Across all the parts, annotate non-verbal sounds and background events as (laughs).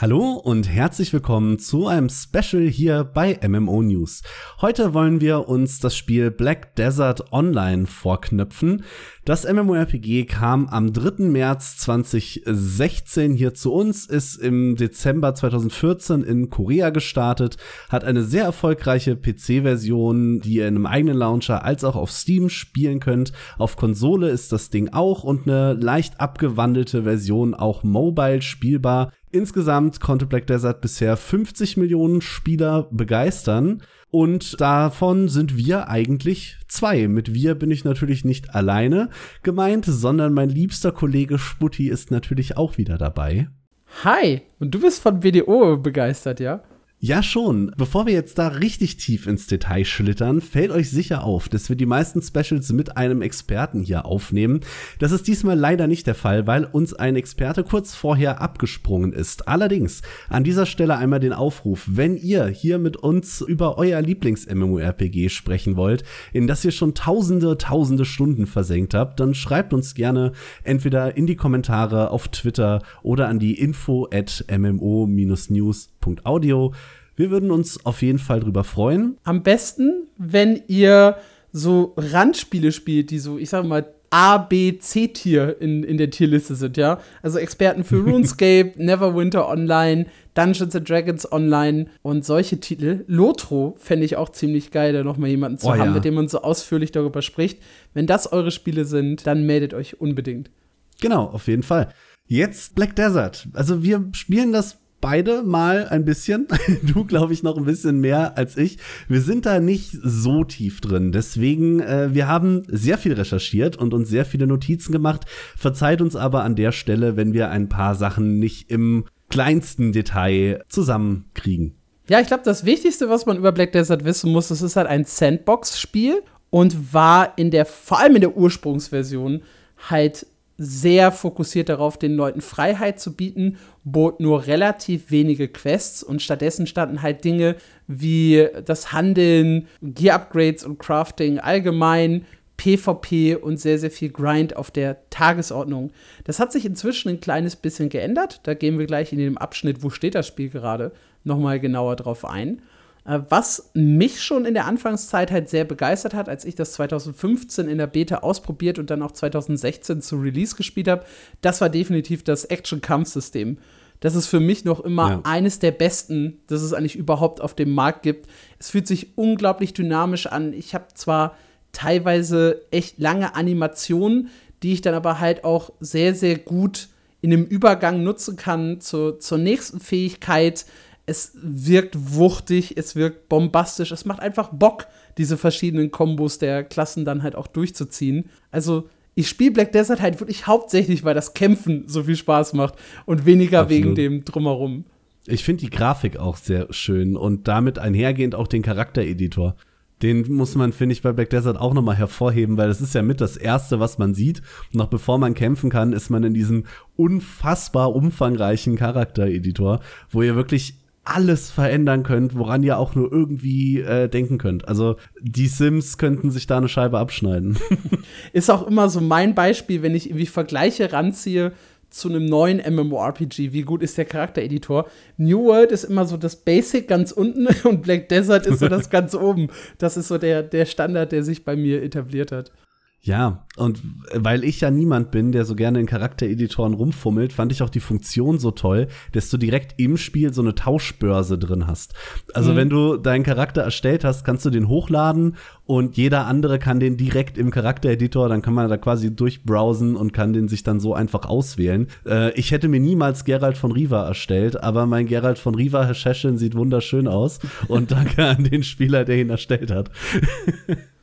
Hallo und herzlich willkommen zu einem Special hier bei MMO News. Heute wollen wir uns das Spiel Black Desert Online vorknöpfen. Das MMORPG kam am 3. März 2016 hier zu uns, ist im Dezember 2014 in Korea gestartet, hat eine sehr erfolgreiche PC-Version, die ihr in einem eigenen Launcher als auch auf Steam spielen könnt. Auf Konsole ist das Ding auch und eine leicht abgewandelte Version auch mobile spielbar. Insgesamt konnte Black Desert bisher 50 Millionen Spieler begeistern. Und davon sind wir eigentlich zwei. Mit wir bin ich natürlich nicht alleine gemeint, sondern mein liebster Kollege Sputti ist natürlich auch wieder dabei. Hi, und du bist von BDO begeistert, ja? Ja, schon. Bevor wir jetzt da richtig tief ins Detail schlittern, fällt euch sicher auf, dass wir die meisten Specials mit einem Experten hier aufnehmen. Das ist diesmal leider nicht der Fall, weil uns ein Experte kurz vorher abgesprungen ist. Allerdings an dieser Stelle einmal den Aufruf, wenn ihr hier mit uns über euer Lieblings-MMORPG sprechen wollt, in das ihr schon tausende, tausende Stunden versenkt habt, dann schreibt uns gerne entweder in die Kommentare auf Twitter oder an die info at mmo-news.audio. Wir würden uns auf jeden Fall drüber freuen. Am besten, wenn ihr so Randspiele spielt, die so, ich sag mal, A, B, C-Tier in, in der Tierliste sind, ja. Also Experten für (laughs) RuneScape, Neverwinter Online, Dungeons and Dragons Online und solche Titel. Lotro fände ich auch ziemlich geil, da nochmal jemanden zu oh, haben, ja. mit dem man so ausführlich darüber spricht. Wenn das eure Spiele sind, dann meldet euch unbedingt. Genau, auf jeden Fall. Jetzt Black Desert. Also wir spielen das beide mal ein bisschen. (laughs) Du, glaube ich, noch ein bisschen mehr als ich. Wir sind da nicht so tief drin. Deswegen, äh, wir haben sehr viel recherchiert und uns sehr viele Notizen gemacht. Verzeiht uns aber an der Stelle, wenn wir ein paar Sachen nicht im kleinsten Detail zusammenkriegen. Ja, ich glaube, das Wichtigste, was man über Black Desert wissen muss, das ist halt ein Sandbox-Spiel und war in der, vor allem in der Ursprungsversion, halt sehr fokussiert darauf, den Leuten Freiheit zu bieten, bot nur relativ wenige Quests und stattdessen standen halt Dinge wie das Handeln, Gear-Upgrades und Crafting allgemein, PvP und sehr, sehr viel Grind auf der Tagesordnung. Das hat sich inzwischen ein kleines bisschen geändert. Da gehen wir gleich in dem Abschnitt, wo steht das Spiel gerade, nochmal genauer drauf ein. Äh, was mich schon in der Anfangszeit halt sehr begeistert hat, als ich das 2015 in der Beta ausprobiert und dann auch 2016 zu Release gespielt habe, das war definitiv das Action-Kampfsystem. Das ist für mich noch immer ja. eines der besten, das es eigentlich überhaupt auf dem Markt gibt. Es fühlt sich unglaublich dynamisch an. Ich habe zwar teilweise echt lange Animationen, die ich dann aber halt auch sehr, sehr gut in einem Übergang nutzen kann zur, zur nächsten Fähigkeit es wirkt wuchtig, es wirkt bombastisch, es macht einfach Bock, diese verschiedenen Kombos der Klassen dann halt auch durchzuziehen. Also, ich spiele Black Desert halt wirklich hauptsächlich, weil das Kämpfen so viel Spaß macht und weniger Absolut. wegen dem Drumherum. Ich finde die Grafik auch sehr schön und damit einhergehend auch den Charaktereditor. Den muss man, finde ich, bei Black Desert auch nochmal hervorheben, weil das ist ja mit das Erste, was man sieht. Noch bevor man kämpfen kann, ist man in diesem unfassbar umfangreichen Charaktereditor, wo ihr wirklich alles verändern könnt, woran ihr auch nur irgendwie äh, denken könnt. Also die Sims könnten sich da eine Scheibe abschneiden. (laughs) Ist auch immer so mein Beispiel, wenn ich irgendwie Vergleiche ranziehe zu einem neuen MMORPG. Wie gut ist der Charaktereditor? New World ist immer so das Basic ganz unten (laughs) und Black Desert ist so das (laughs) ganz oben. Das ist so der, der Standard, der sich bei mir etabliert hat. Ja, und weil ich ja niemand bin, der so gerne in Charaktereditoren rumfummelt, fand ich auch die Funktion so toll, dass du direkt im Spiel so eine Tauschbörse drin hast. Also mhm. wenn du deinen Charakter erstellt hast, kannst du den hochladen und jeder andere kann den direkt im Charaktereditor, dann kann man da quasi durchbrowsen und kann den sich dann so einfach auswählen. Äh, ich hätte mir niemals Geralt von Riva erstellt, aber mein Geralt von Riva, Herr Schescheln, sieht wunderschön aus und (laughs) danke an den Spieler, der ihn erstellt hat. (laughs)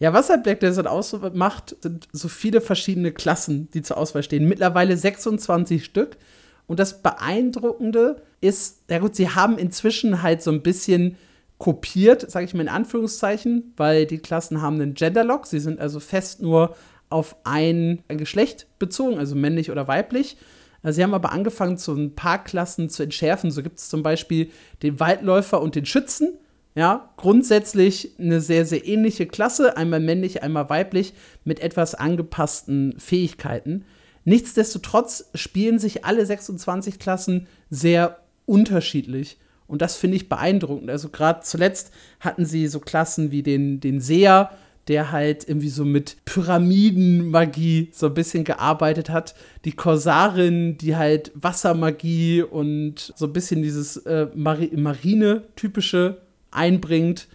Ja, was halt Black Desert ausmacht, sind so viele verschiedene Klassen, die zur Auswahl stehen. Mittlerweile 26 Stück. Und das Beeindruckende ist, ja gut, sie haben inzwischen halt so ein bisschen kopiert, sage ich mal in Anführungszeichen, weil die Klassen haben einen Genderlock. Sie sind also fest nur auf ein, Geschlecht bezogen, also männlich oder weiblich. Sie haben aber angefangen, so ein paar Klassen zu entschärfen. So gibt es zum Beispiel den Waldläufer und den Schützen. Ja, grundsätzlich eine sehr, sehr ähnliche Klasse, einmal männlich, einmal weiblich, mit etwas angepassten Fähigkeiten. Nichtsdestotrotz spielen sich alle 26 Klassen sehr unterschiedlich. Und das finde ich beeindruckend. Also gerade zuletzt hatten sie so Klassen wie den, den Seher, der halt irgendwie so mit Pyramidenmagie so ein bisschen gearbeitet hat. Die Korsarin, die halt Wassermagie und so ein bisschen dieses äh, Mari Marine-typische einbringt.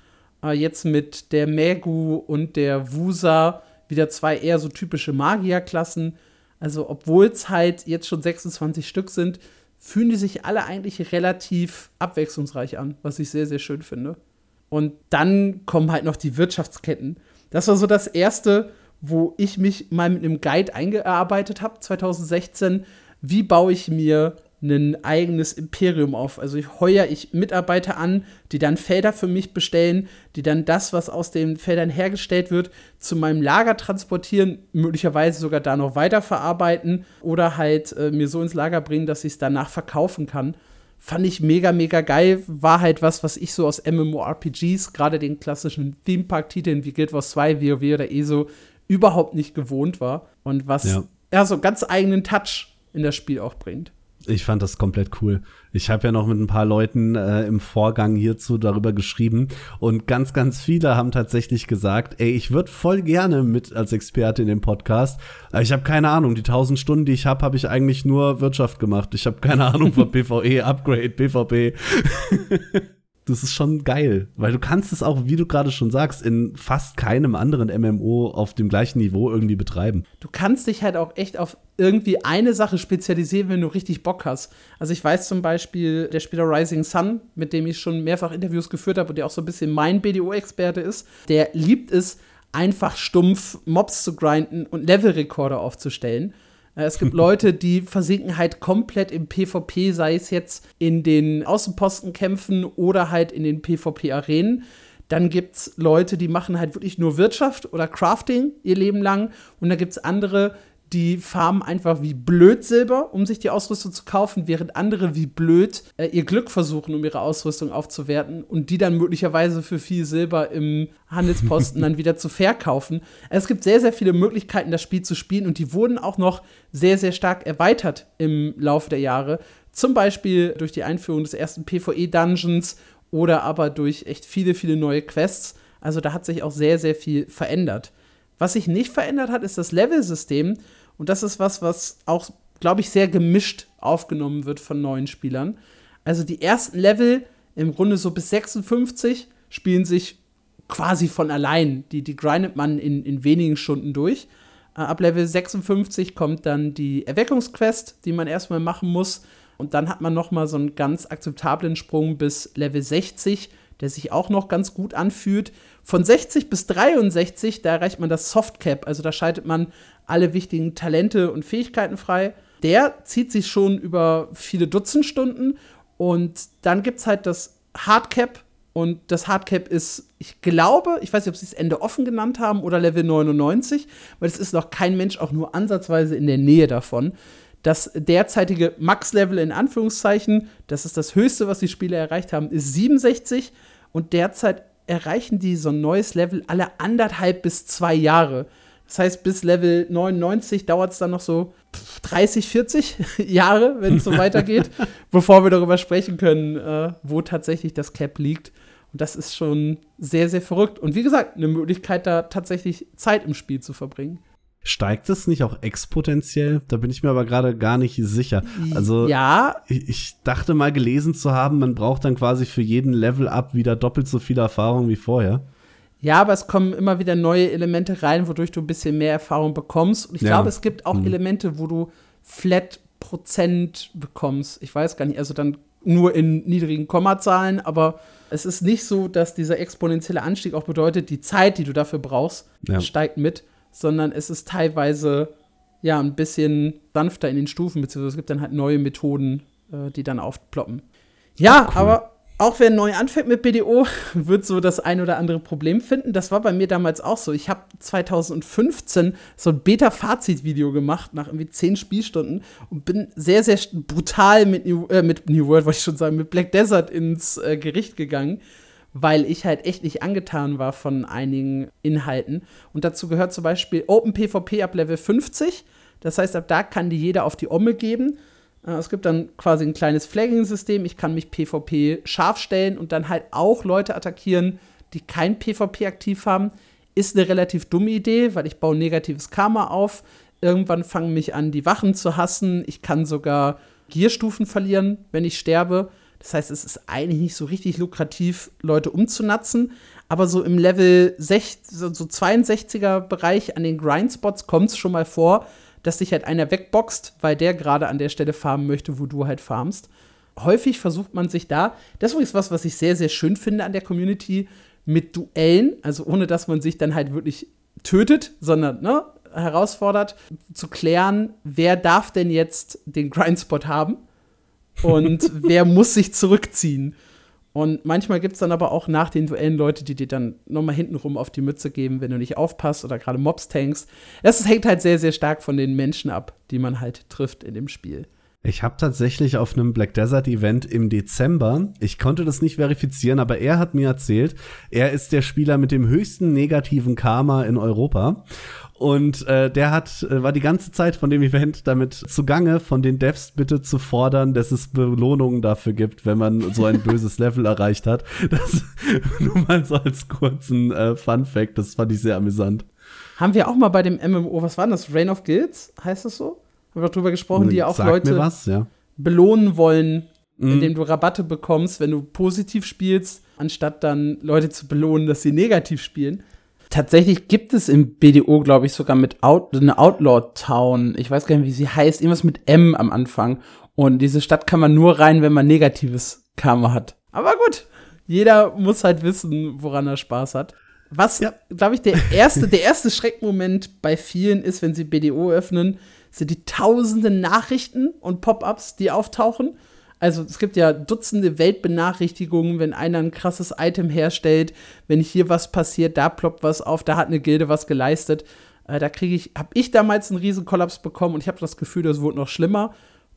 Äh, jetzt mit der Megu und der Wusa wieder zwei eher so typische Magierklassen. Also, obwohl es halt jetzt schon 26 Stück sind, fühlen die sich alle eigentlich relativ abwechslungsreich an, was ich sehr, sehr schön finde. Und dann kommen halt noch die Wirtschaftsketten. Das war so das erste, wo ich mich mal mit einem Guide eingearbeitet habe, 2016. Wie baue ich mir ein eigenes Imperium auf. Also ich heuer ich Mitarbeiter an, die dann Felder für mich bestellen, die dann das, was aus den Feldern hergestellt wird, zu meinem Lager transportieren, möglicherweise sogar da noch weiterverarbeiten oder halt äh, mir so ins Lager bringen, dass ich es danach verkaufen kann. Fand ich mega, mega geil. War halt was, was ich so aus MMORPGs, gerade den klassischen Theme Park-Titeln wie Guild Wars 2, WoW oder ESO, überhaupt nicht gewohnt war. Und was ja, ja so ganz eigenen Touch in das Spiel auch bringt. Ich fand das komplett cool. Ich habe ja noch mit ein paar Leuten äh, im Vorgang hierzu darüber geschrieben und ganz, ganz viele haben tatsächlich gesagt, ey, ich würde voll gerne mit als Experte in dem Podcast. Ich habe keine Ahnung, die tausend Stunden, die ich habe, habe ich eigentlich nur Wirtschaft gemacht. Ich habe keine Ahnung von (laughs) PvE, Upgrade, PvP. (laughs) das ist schon geil, weil du kannst es auch, wie du gerade schon sagst, in fast keinem anderen MMO auf dem gleichen Niveau irgendwie betreiben. Du kannst dich halt auch echt auf irgendwie eine Sache spezialisieren, wenn du richtig Bock hast. Also ich weiß zum Beispiel, der Spieler Rising Sun, mit dem ich schon mehrfach Interviews geführt habe und der auch so ein bisschen mein BDO-Experte ist, der liebt es, einfach stumpf Mobs zu grinden und Levelrekorde aufzustellen. Äh, es gibt Leute, die versinken halt komplett im PvP, sei es jetzt in den Außenpostenkämpfen oder halt in den PvP-Arenen. Dann gibt es Leute, die machen halt wirklich nur Wirtschaft oder Crafting ihr Leben lang. Und dann gibt es andere, die farmen einfach wie blöd Silber, um sich die Ausrüstung zu kaufen, während andere wie blöd äh, ihr Glück versuchen, um ihre Ausrüstung aufzuwerten und die dann möglicherweise für viel Silber im Handelsposten (laughs) dann wieder zu verkaufen. Also es gibt sehr, sehr viele Möglichkeiten, das Spiel zu spielen und die wurden auch noch sehr, sehr stark erweitert im Laufe der Jahre. Zum Beispiel durch die Einführung des ersten PvE-Dungeons oder aber durch echt viele, viele neue Quests. Also da hat sich auch sehr, sehr viel verändert. Was sich nicht verändert hat, ist das Level-System. Und das ist was, was auch, glaube ich, sehr gemischt aufgenommen wird von neuen Spielern. Also die ersten Level, im Grunde so bis 56, spielen sich quasi von allein. Die, die grindet man in, in wenigen Stunden durch. Äh, ab Level 56 kommt dann die Erweckungsquest, die man erstmal machen muss. Und dann hat man noch mal so einen ganz akzeptablen Sprung bis Level 60, der sich auch noch ganz gut anfühlt. Von 60 bis 63, da erreicht man das Softcap, also da schaltet man alle wichtigen Talente und Fähigkeiten frei. Der zieht sich schon über viele Dutzend Stunden und dann gibt es halt das Hardcap und das Hardcap ist, ich glaube, ich weiß nicht, ob sie es Ende offen genannt haben oder Level 99, weil es ist noch kein Mensch auch nur ansatzweise in der Nähe davon. Das derzeitige Max-Level in Anführungszeichen, das ist das höchste, was die Spieler erreicht haben, ist 67 und derzeit erreichen die so ein neues Level alle anderthalb bis zwei Jahre. Das heißt, bis Level 99 dauert es dann noch so 30, 40 (laughs) Jahre, wenn es so (laughs) weitergeht, bevor wir darüber sprechen können, äh, wo tatsächlich das Cap liegt. Und das ist schon sehr, sehr verrückt. Und wie gesagt, eine Möglichkeit, da tatsächlich Zeit im Spiel zu verbringen. Steigt es nicht auch exponentiell? Da bin ich mir aber gerade gar nicht sicher. Also, ja. Ich, ich, dachte mal gelesen zu haben, man braucht dann quasi für jeden Level-Up wieder doppelt so viel Erfahrung wie vorher. Ja, aber es kommen immer wieder neue Elemente rein, wodurch du ein bisschen mehr Erfahrung bekommst. Und ich ja. glaube, es gibt auch hm. Elemente, wo du Flat Prozent bekommst. Ich weiß gar nicht, also dann nur in niedrigen Kommazahlen, aber es ist nicht so, dass dieser exponentielle Anstieg auch bedeutet, die Zeit, die du dafür brauchst, ja. steigt mit sondern es ist teilweise ja ein bisschen sanfter in den Stufen, beziehungsweise es gibt dann halt neue Methoden, äh, die dann aufploppen. Ja, cool. aber auch wer neu anfängt mit BDO, (laughs) wird so das ein oder andere Problem finden. Das war bei mir damals auch so. Ich habe 2015 so ein Beta-Fazit-Video gemacht nach irgendwie zehn Spielstunden und bin sehr, sehr brutal mit New, äh, mit New World, wollte ich schon sagen, mit Black Desert ins äh, Gericht gegangen weil ich halt echt nicht angetan war von einigen Inhalten. Und dazu gehört zum Beispiel Open PvP ab Level 50. Das heißt, ab da kann die jeder auf die Omme geben. Äh, es gibt dann quasi ein kleines Flagging-System. Ich kann mich PvP scharf stellen und dann halt auch Leute attackieren, die kein PvP aktiv haben. Ist eine relativ dumme Idee, weil ich baue negatives Karma auf. Irgendwann fangen mich an, die Wachen zu hassen. Ich kann sogar Gierstufen verlieren, wenn ich sterbe. Das heißt, es ist eigentlich nicht so richtig lukrativ, Leute umzunatzen. Aber so im Level 6, so 62er Bereich an den Grindspots kommt es schon mal vor, dass dich halt einer wegboxt, weil der gerade an der Stelle farmen möchte, wo du halt farmst. Häufig versucht man sich da, das ist was, was ich sehr, sehr schön finde an der Community, mit Duellen, also ohne dass man sich dann halt wirklich tötet, sondern ne, herausfordert, zu klären, wer darf denn jetzt den Grindspot haben und wer muss sich zurückziehen. Und manchmal gibt es dann aber auch nach den Duellen Leute, die dir dann nochmal hintenrum auf die Mütze geben, wenn du nicht aufpasst oder gerade Mobs tankst. Das hängt halt sehr, sehr stark von den Menschen ab, die man halt trifft in dem Spiel. Ich habe tatsächlich auf einem Black Desert Event im Dezember, ich konnte das nicht verifizieren, aber er hat mir erzählt, er ist der Spieler mit dem höchsten negativen Karma in Europa. Und äh, der hat, äh, war die ganze Zeit von dem Event damit zugange, von den Devs bitte zu fordern, dass es Belohnungen dafür gibt, wenn man so ein (laughs) böses Level erreicht hat. Das (laughs) nur mal so als kurzen äh, Fun Fact, das fand ich sehr amüsant. Haben wir auch mal bei dem MMO, was war das? Reign of Guilds, heißt das so? Haben wir drüber gesprochen, die ja auch Sag Leute was, ja. belohnen wollen, Mhm. indem du Rabatte bekommst, wenn du positiv spielst, anstatt dann Leute zu belohnen, dass sie negativ spielen. Tatsächlich gibt es im BDO, glaube ich, sogar mit Out eine Outlaw Town. Ich weiß gar nicht, wie sie heißt. Irgendwas mit M am Anfang. Und diese Stadt kann man nur rein, wenn man negatives Karma hat. Aber gut, jeder muss halt wissen, woran er Spaß hat. Was, Ja. glaube ich, der erste, der erste Schreckmoment bei vielen ist, wenn sie BDO öffnen, sind die tausenden Nachrichten und Pop-ups, die auftauchen. Also es gibt ja Dutzende Weltbenachrichtigungen, wenn einer ein krasses Item herstellt, wenn hier was passiert, da ploppt was auf, da hat eine Gilde was geleistet. Äh, da kriege ich, habe ich damals einen riesen Kollaps bekommen und ich habe das Gefühl, das wurde noch schlimmer.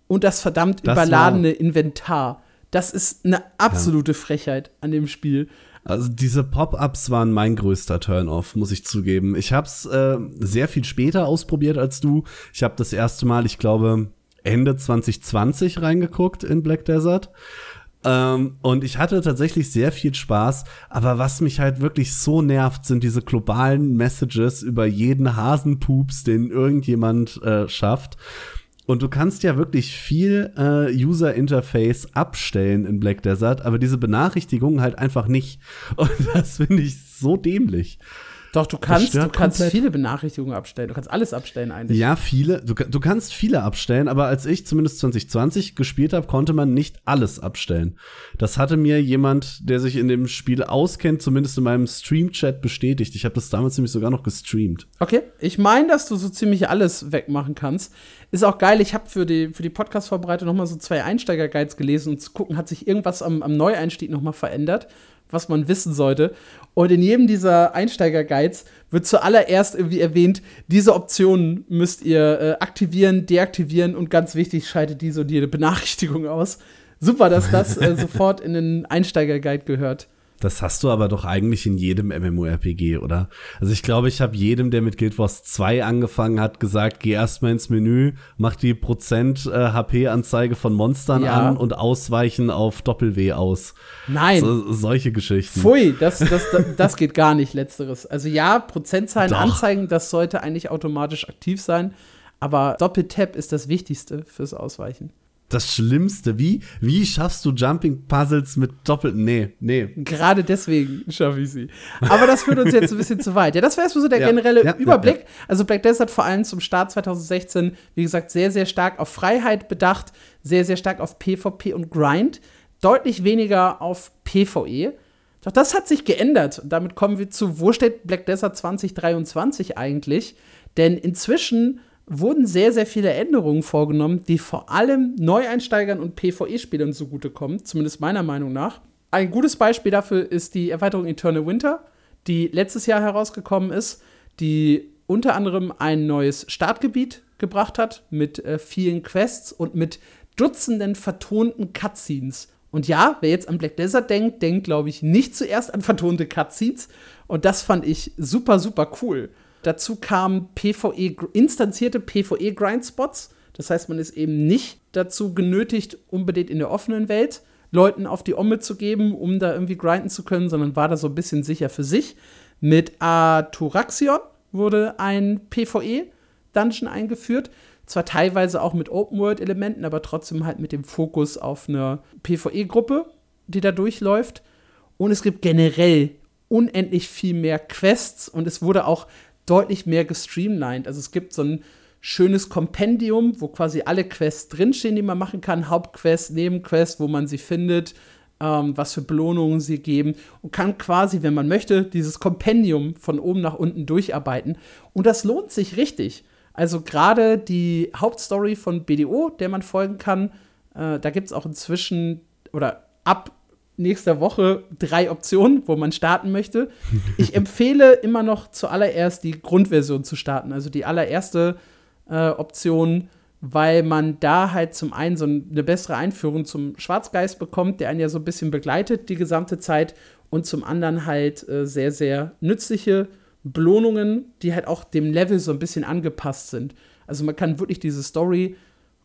Und das verdammt Das überladene Inventar. Das ist eine absolute Frechheit an dem Spiel. Also diese Pop-ups waren mein größter Turn-off, muss ich zugeben. Ich habe es äh, sehr viel später ausprobiert als du. Ich habe das erste Mal, ich glaube, Ende 2020 reingeguckt in Black Desert. Ähm, und ich hatte tatsächlich sehr viel Spaß. Aber was mich halt wirklich so nervt, sind diese globalen Messages über jeden Hasenpups, den irgendjemand äh, schafft. Und du kannst ja wirklich viel äh, User Interface abstellen in Black Desert, aber diese Benachrichtigungen halt einfach nicht. (laughs) Und das finde ich so dämlich. Doch, du kannst, du kannst komplett. viele Benachrichtigungen abstellen. Du kannst alles abstellen eigentlich. Ja, viele. Du, du kannst viele abstellen, aber als ich zumindest 2020 gespielt habe, konnte man nicht alles abstellen. Das hatte mir jemand, der sich in dem Spiel auskennt, zumindest in meinem Stream-Chat bestätigt. Ich habe das damals nämlich sogar noch gestreamt. Okay, ich meine, dass du so ziemlich alles wegmachen kannst. Ist auch geil, ich habe für die, für die Podcast-Vorbereitung noch mal so zwei Einsteiger-Guides gelesen, um zu gucken, hat sich irgendwas am, am Neueinstieg noch mal verändert, was man wissen sollte. Und in jedem dieser Einsteiger-Guides wird zuallererst irgendwie erwähnt, diese Optionen müsst ihr äh, aktivieren, deaktivieren und ganz wichtig, schaltet diese und jede Benachrichtigung aus. Super, dass das äh, (laughs) sofort in den Einsteiger-Guide gehört. Das hast du aber doch eigentlich in jedem MMORPG, oder? Also ich glaube, ich habe jedem, der mit Guild Wars 2 angefangen hat, gesagt, geh erstmal ins Menü, mach die Prozent äh, HP-Anzeige von Monstern Ja. an und ausweichen auf Doppel-W aus. Nein. So, solche Geschichten. Pfui, das, das, das, das geht gar nicht, letzteres. Also ja, Prozentzahlen Doch. anzeigen, das sollte eigentlich automatisch aktiv sein. Aber Doppeltap ist das Wichtigste fürs Ausweichen. Das Schlimmste, wie, wie schaffst du Jumping-Puzzles mit doppelten, nee, nee. Gerade deswegen schaffe ich sie. Aber das führt uns jetzt ein bisschen zu weit. Ja, das wäre erstmal so der Ja, generelle ja, ja, Überblick. Also Black Desert vor allem zum Start 2016, wie gesagt, sehr, sehr stark auf Freiheit bedacht, sehr, sehr stark auf PvP und Grind, deutlich weniger auf PvE. Doch das hat sich geändert. Und damit kommen wir zu, wo steht Black Desert 2023 eigentlich? Denn inzwischen wurden sehr, sehr viele Änderungen vorgenommen, die vor allem Neueinsteigern und PvE-Spielern zugutekommen, zumindest meiner Meinung nach. Ein gutes Beispiel dafür ist die Erweiterung Eternal Winter, die letztes Jahr herausgekommen ist, die unter anderem ein neues Startgebiet gebracht hat mit äh, vielen Quests und mit Dutzenden vertonten Cutscenes. Und ja, wer jetzt an Black Desert denkt, denkt, glaube ich, nicht zuerst an vertonte Cutscenes. Und das fand ich super, super cool. Dazu kamen PvE, instanzierte PvE-Grindspots. Das heißt, man ist eben nicht dazu genötigt, unbedingt in der offenen Welt Leuten auf die Omme zu geben, um da irgendwie grinden zu können, sondern war da so ein bisschen sicher für sich. Mit Aturaxion wurde ein PvE-Dungeon eingeführt. Zwar teilweise auch mit Open-World-Elementen, aber trotzdem halt mit dem Fokus auf eine PvE-Gruppe, die da durchläuft. Und es gibt generell unendlich viel mehr Quests und es wurde auch deutlich mehr gestreamlined. Also es gibt so ein schönes Kompendium, wo quasi alle Quests drinstehen, die man machen kann. Hauptquests, Nebenquests, wo man sie findet, ähm, was für Belohnungen sie geben und kann quasi, wenn man möchte, dieses Kompendium von oben nach unten durcharbeiten. Und das lohnt sich richtig. Also gerade die Hauptstory von BDO, der man folgen kann, äh, da gibt es auch inzwischen oder ab nächster Woche drei Optionen, wo man starten möchte. (laughs) Ich empfehle immer noch zuallererst die Grundversion zu starten, also die allererste äh, Option, weil man da halt zum einen so eine bessere Einführung zum Schwarzgeist bekommt, der einen ja so ein bisschen begleitet die gesamte Zeit und zum anderen halt äh, sehr, sehr nützliche Belohnungen, die halt auch dem Level so ein bisschen angepasst sind. Also man kann wirklich diese Story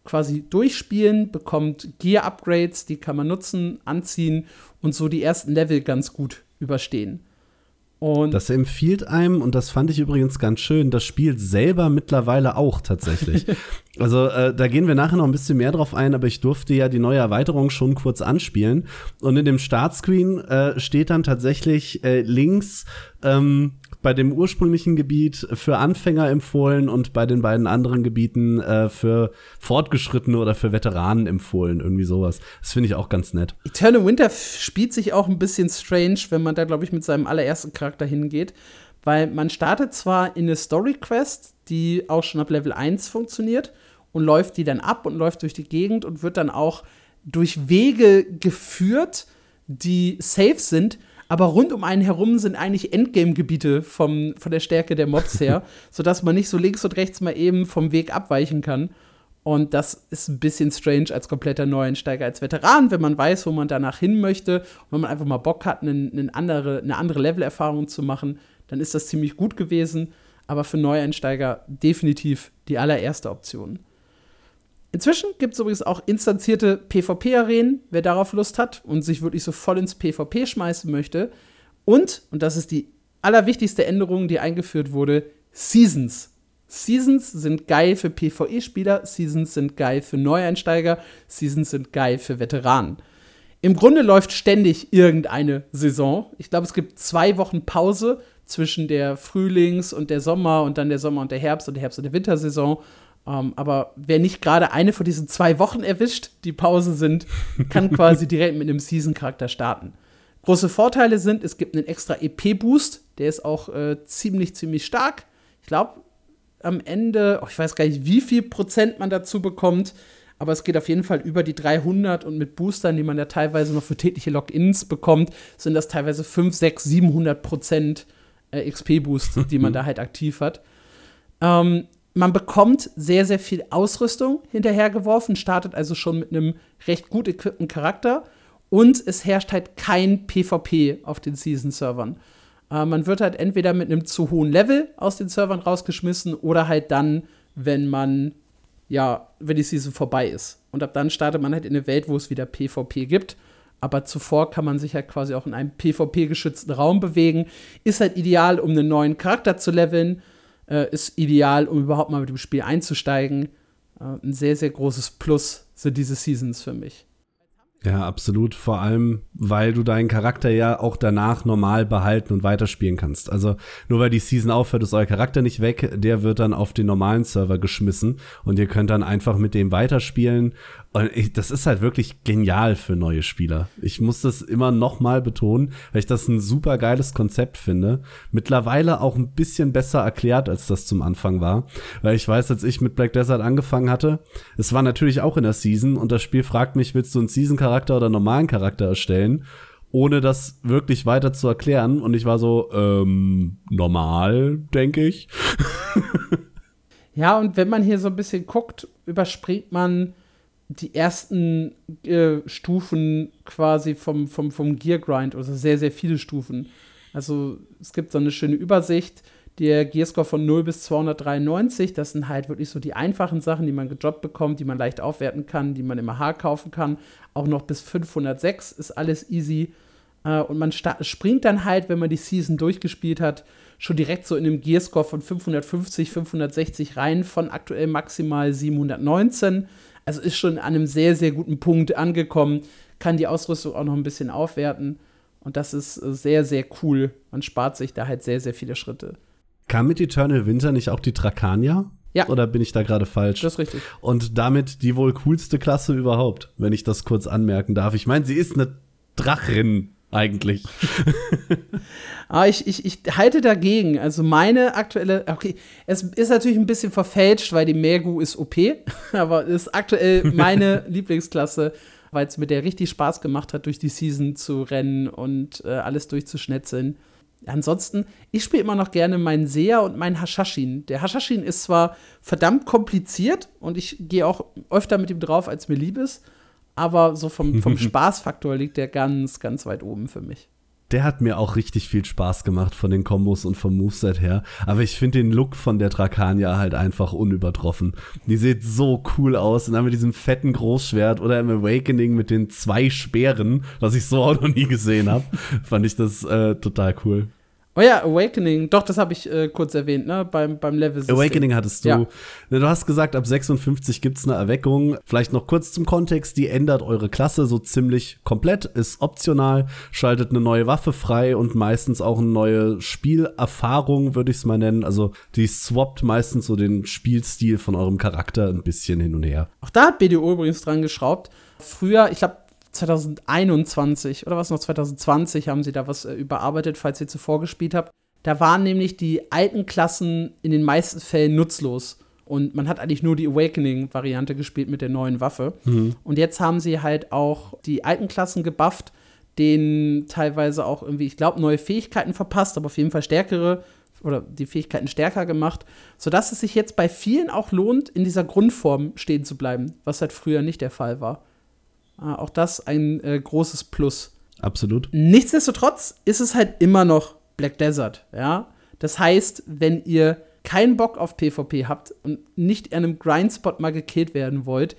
quasi durchspielen, bekommt Gear-Upgrades, die kann man nutzen, anziehen und so die ersten Level ganz gut überstehen. Und das empfiehlt einem, und das fand ich übrigens ganz schön, das Spiel selber mittlerweile auch tatsächlich. (laughs) also äh, da gehen wir nachher noch ein bisschen mehr drauf ein, aber ich durfte ja die neue Erweiterung schon kurz anspielen. Und in dem Startscreen äh, steht dann tatsächlich äh, links ähm, bei dem ursprünglichen Gebiet für Anfänger empfohlen und bei den beiden anderen Gebieten äh, für Fortgeschrittene oder für Veteranen empfohlen. Irgendwie sowas. Das finde ich auch ganz nett. Eternal Winter spielt sich auch ein bisschen strange, wenn man da, glaube ich, mit seinem allerersten Charakter hingeht. Weil man startet zwar in eine Story Quest, die auch schon ab Level 1 funktioniert und läuft die dann ab und läuft durch die Gegend und wird dann auch durch Wege geführt, die safe sind, aber rund um einen herum sind eigentlich Endgame-Gebiete von der Stärke der Mobs her, (laughs) sodass man nicht so links und rechts mal eben vom Weg abweichen kann. Und das ist ein bisschen strange als kompletter Neueinsteiger, als Veteran, wenn man weiß, wo man danach hin möchte. Und wenn man einfach mal Bock hat, eine, eine andere, eine andere Level-Erfahrung zu machen, dann ist das ziemlich gut gewesen. Aber für Neueinsteiger definitiv die allererste Option. Inzwischen gibt es übrigens auch instanzierte PvP-Arenen, wer darauf Lust hat und sich wirklich so voll ins PvP schmeißen möchte. Und, und das ist die allerwichtigste Änderung, die eingeführt wurde, Seasons. Seasons sind geil für PvE-Spieler, Seasons sind geil für Neueinsteiger, Seasons sind geil für Veteranen. Im Grunde läuft ständig irgendeine Saison. Ich glaube, es gibt zwei Wochen Pause zwischen der Frühlings- und der Sommer und dann der Sommer und der Herbst und der Herbst- und der Wintersaison. Um, ähm, aber wer nicht gerade eine von diesen zwei Wochen erwischt, die Pause sind, kann (laughs) quasi direkt mit einem Season-Charakter starten. Große Vorteile sind, es gibt einen extra EP-Boost, der ist auch äh, ziemlich, ziemlich stark. Ich glaube, am Ende, oh, ich weiß gar nicht, wie viel Prozent man dazu bekommt, aber es geht auf jeden Fall über die 300 und mit Boostern, die man ja teilweise noch für tägliche Logins bekommt, sind das teilweise 5, 6, 700 Prozent äh, XP-Boost, die man (laughs) da halt aktiv hat. Ähm, man bekommt sehr, sehr viel Ausrüstung hinterhergeworfen, startet also schon mit einem recht gut equipten Charakter und es herrscht halt kein PvP auf den Season-Servern. Äh, man wird halt entweder mit einem zu hohen Level aus den Servern rausgeschmissen oder halt dann, wenn man, ja, wenn die Season vorbei ist. Und ab dann startet man halt in eine Welt, wo es wieder PvP gibt. Aber zuvor kann man sich halt quasi auch in einem PvP-geschützten Raum bewegen. Ist halt ideal, um einen neuen Charakter zu leveln äh, ist ideal, um überhaupt mal mit dem Spiel einzusteigen. Äh, ein sehr, sehr großes Plus sind diese Seasons für mich. Ja, absolut. Vor allem, weil du deinen Charakter ja auch danach normal behalten und weiterspielen kannst. Also nur weil die Season aufhört, ist euer Charakter nicht weg. Der wird dann auf den normalen Server geschmissen und ihr könnt dann einfach mit dem weiterspielen und ich, das ist halt wirklich genial für neue Spieler. Ich muss das immer noch mal betonen, weil ich das ein super geiles Konzept finde. Mittlerweile auch ein bisschen besser erklärt, als das zum Anfang war. Weil ich weiß, als ich mit Black Desert angefangen hatte, es war natürlich auch in der Season und das Spiel fragt mich, willst du einen Season-Charakter oder einen normalen Charakter erstellen? Ohne das wirklich weiter zu erklären. Und ich war so, ähm, normal, denke ich. (laughs) ja, und wenn man hier so ein bisschen guckt, überspringt man die ersten äh, Stufen quasi vom, vom, vom Gear Grind, also sehr, sehr viele Stufen. Also es gibt so eine schöne Übersicht, der Gearscore von 0 bis 293, das sind halt wirklich so die einfachen Sachen, die man gedroppt bekommt, die man leicht aufwerten kann, die man im AH kaufen kann. Auch noch bis 506 ist alles easy. Äh, und man springt dann halt, wenn man die Season durchgespielt hat, schon direkt so in dem Gearscore von 550, 560 rein, von aktuell maximal 719. Also ist schon an einem sehr, sehr guten Punkt angekommen, kann die Ausrüstung auch noch ein bisschen aufwerten. Und das ist äh, sehr, sehr cool. Man spart sich da halt sehr, sehr viele Schritte. Kam mit Eternal Winter nicht auch die Drakania? Ja. Oder bin ich da gerade falsch? Das ist richtig. Und damit die wohl coolste Klasse überhaupt, wenn ich das kurz anmerken darf. Ich meine, sie ist eine Drachin eigentlich. Aber (laughs) ich, ich, ich halte dagegen. Also meine aktuelle, okay, es ist natürlich ein bisschen verfälscht, weil die Mergu ist OP, (laughs) aber ist aktuell meine (laughs) Lieblingsklasse, weil es mir der richtig Spaß gemacht hat, durch die Season zu rennen und äh, alles durchzuschnetzeln. Ansonsten, ich spiele immer noch gerne meinen Seher und meinen Hashashin. Der Hashashin ist zwar verdammt kompliziert und ich gehe auch öfter mit ihm drauf, als mir lieb ist, aber so vom, vom (laughs) Spaßfaktor liegt der ganz, ganz weit oben für mich. Der hat mir auch richtig viel Spaß gemacht von den Kombos und vom Moveset her. Aber ich finde den Look von der Drakania halt einfach unübertroffen. Die sieht so cool aus. Und dann mit diesem fetten Großschwert oder im Awakening mit den zwei Speeren, was ich so auch noch nie gesehen habe, fand ich das äh, total cool. Oh ja, Awakening, doch, das habe ich äh, kurz erwähnt, ne, beim, beim level -System. Awakening hattest du. Ja. Du hast gesagt, ab 56 gibt es eine Erweckung. Vielleicht noch kurz zum Kontext, die ändert eure Klasse so ziemlich komplett, ist optional, schaltet eine neue Waffe frei und meistens auch eine neue Spielerfahrung, würde ich es mal nennen. Also die swappt meistens so den Spielstil von eurem Charakter ein bisschen hin und her. Auch da hat BDO übrigens dran geschraubt. Früher, ich glaube, 2021 oder was noch 2020 haben sie da was äh, überarbeitet, falls ihr zuvor gespielt habt. Da waren nämlich die alten Klassen in den meisten Fällen nutzlos. Und man hat eigentlich nur die Awakening-Variante gespielt mit der neuen Waffe. Mhm. Und jetzt haben sie halt auch die alten Klassen gebufft, denen teilweise auch irgendwie, ich glaube, neue Fähigkeiten verpasst, aber auf jeden Fall stärkere oder die Fähigkeiten stärker gemacht, sodass es sich jetzt bei vielen auch lohnt, in dieser Grundform stehen zu bleiben, was halt früher nicht der Fall war. Äh, auch das ein äh, großes Plus. Absolut. Nichtsdestotrotz ist es halt immer noch Black Desert, ja. Das heißt, wenn ihr keinen Bock auf PvP habt und nicht in einem Grindspot mal gekillt werden wollt,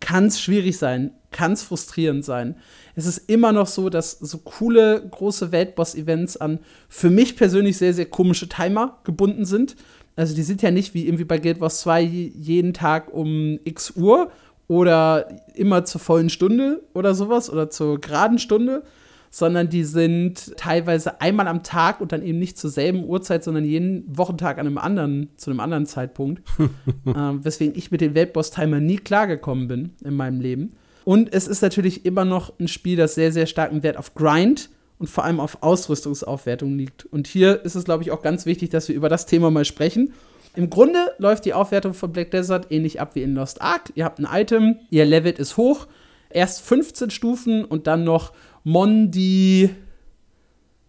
kann es schwierig sein, kann es frustrierend sein. Es ist immer noch so, dass so coole große Weltboss-Events an für mich persönlich sehr, sehr komische Timer gebunden sind. Also die sind ja nicht wie irgendwie bei Guild Wars 2 jeden Tag um x Uhr oder immer zur vollen Stunde oder sowas oder zur geraden Stunde, sondern die sind teilweise einmal am Tag und dann eben nicht zur selben Uhrzeit, sondern jeden Wochentag an einem anderen, zu einem anderen Zeitpunkt. (laughs) ähm, weswegen ich mit dem Weltboss-Timer nie klargekommen bin in meinem Leben. Und es ist natürlich immer noch ein Spiel, das sehr, sehr starken Wert auf Grind und vor allem auf Ausrüstungsaufwertung liegt. Und hier ist es, glaube ich, auch ganz wichtig, dass wir über das Thema mal sprechen im Grunde läuft die Aufwertung von Black Desert ähnlich ab wie in Lost Ark. Ihr habt ein Item, ihr levelt es hoch. Erst 15 Stufen und dann noch Mondi,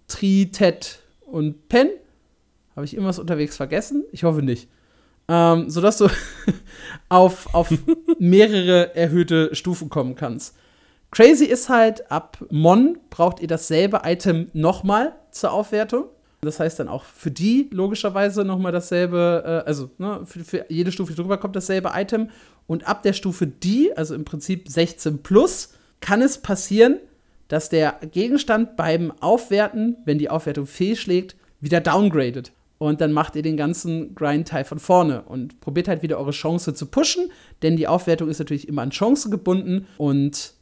Tri, Ted und Pen. Habe ich irgendwas unterwegs vergessen? Ich hoffe nicht. Ähm, sodass du (laughs) auf, auf mehrere erhöhte Stufen kommen kannst. Crazy ist halt, ab Mon braucht ihr dasselbe Item nochmal zur Aufwertung. Das heißt dann auch für die logischerweise nochmal dasselbe, äh, also ne, für, für, jede Stufe, drüber kommt, dasselbe Item. Und ab der Stufe die, also im Prinzip 16 plus, kann es passieren, dass der Gegenstand beim Aufwerten, wenn die Aufwertung fehlschlägt, wieder downgradet. Und dann macht ihr den ganzen Grind-Teil von vorne und probiert halt wieder eure Chance zu pushen, denn die Aufwertung ist natürlich immer an Chancen gebunden. Und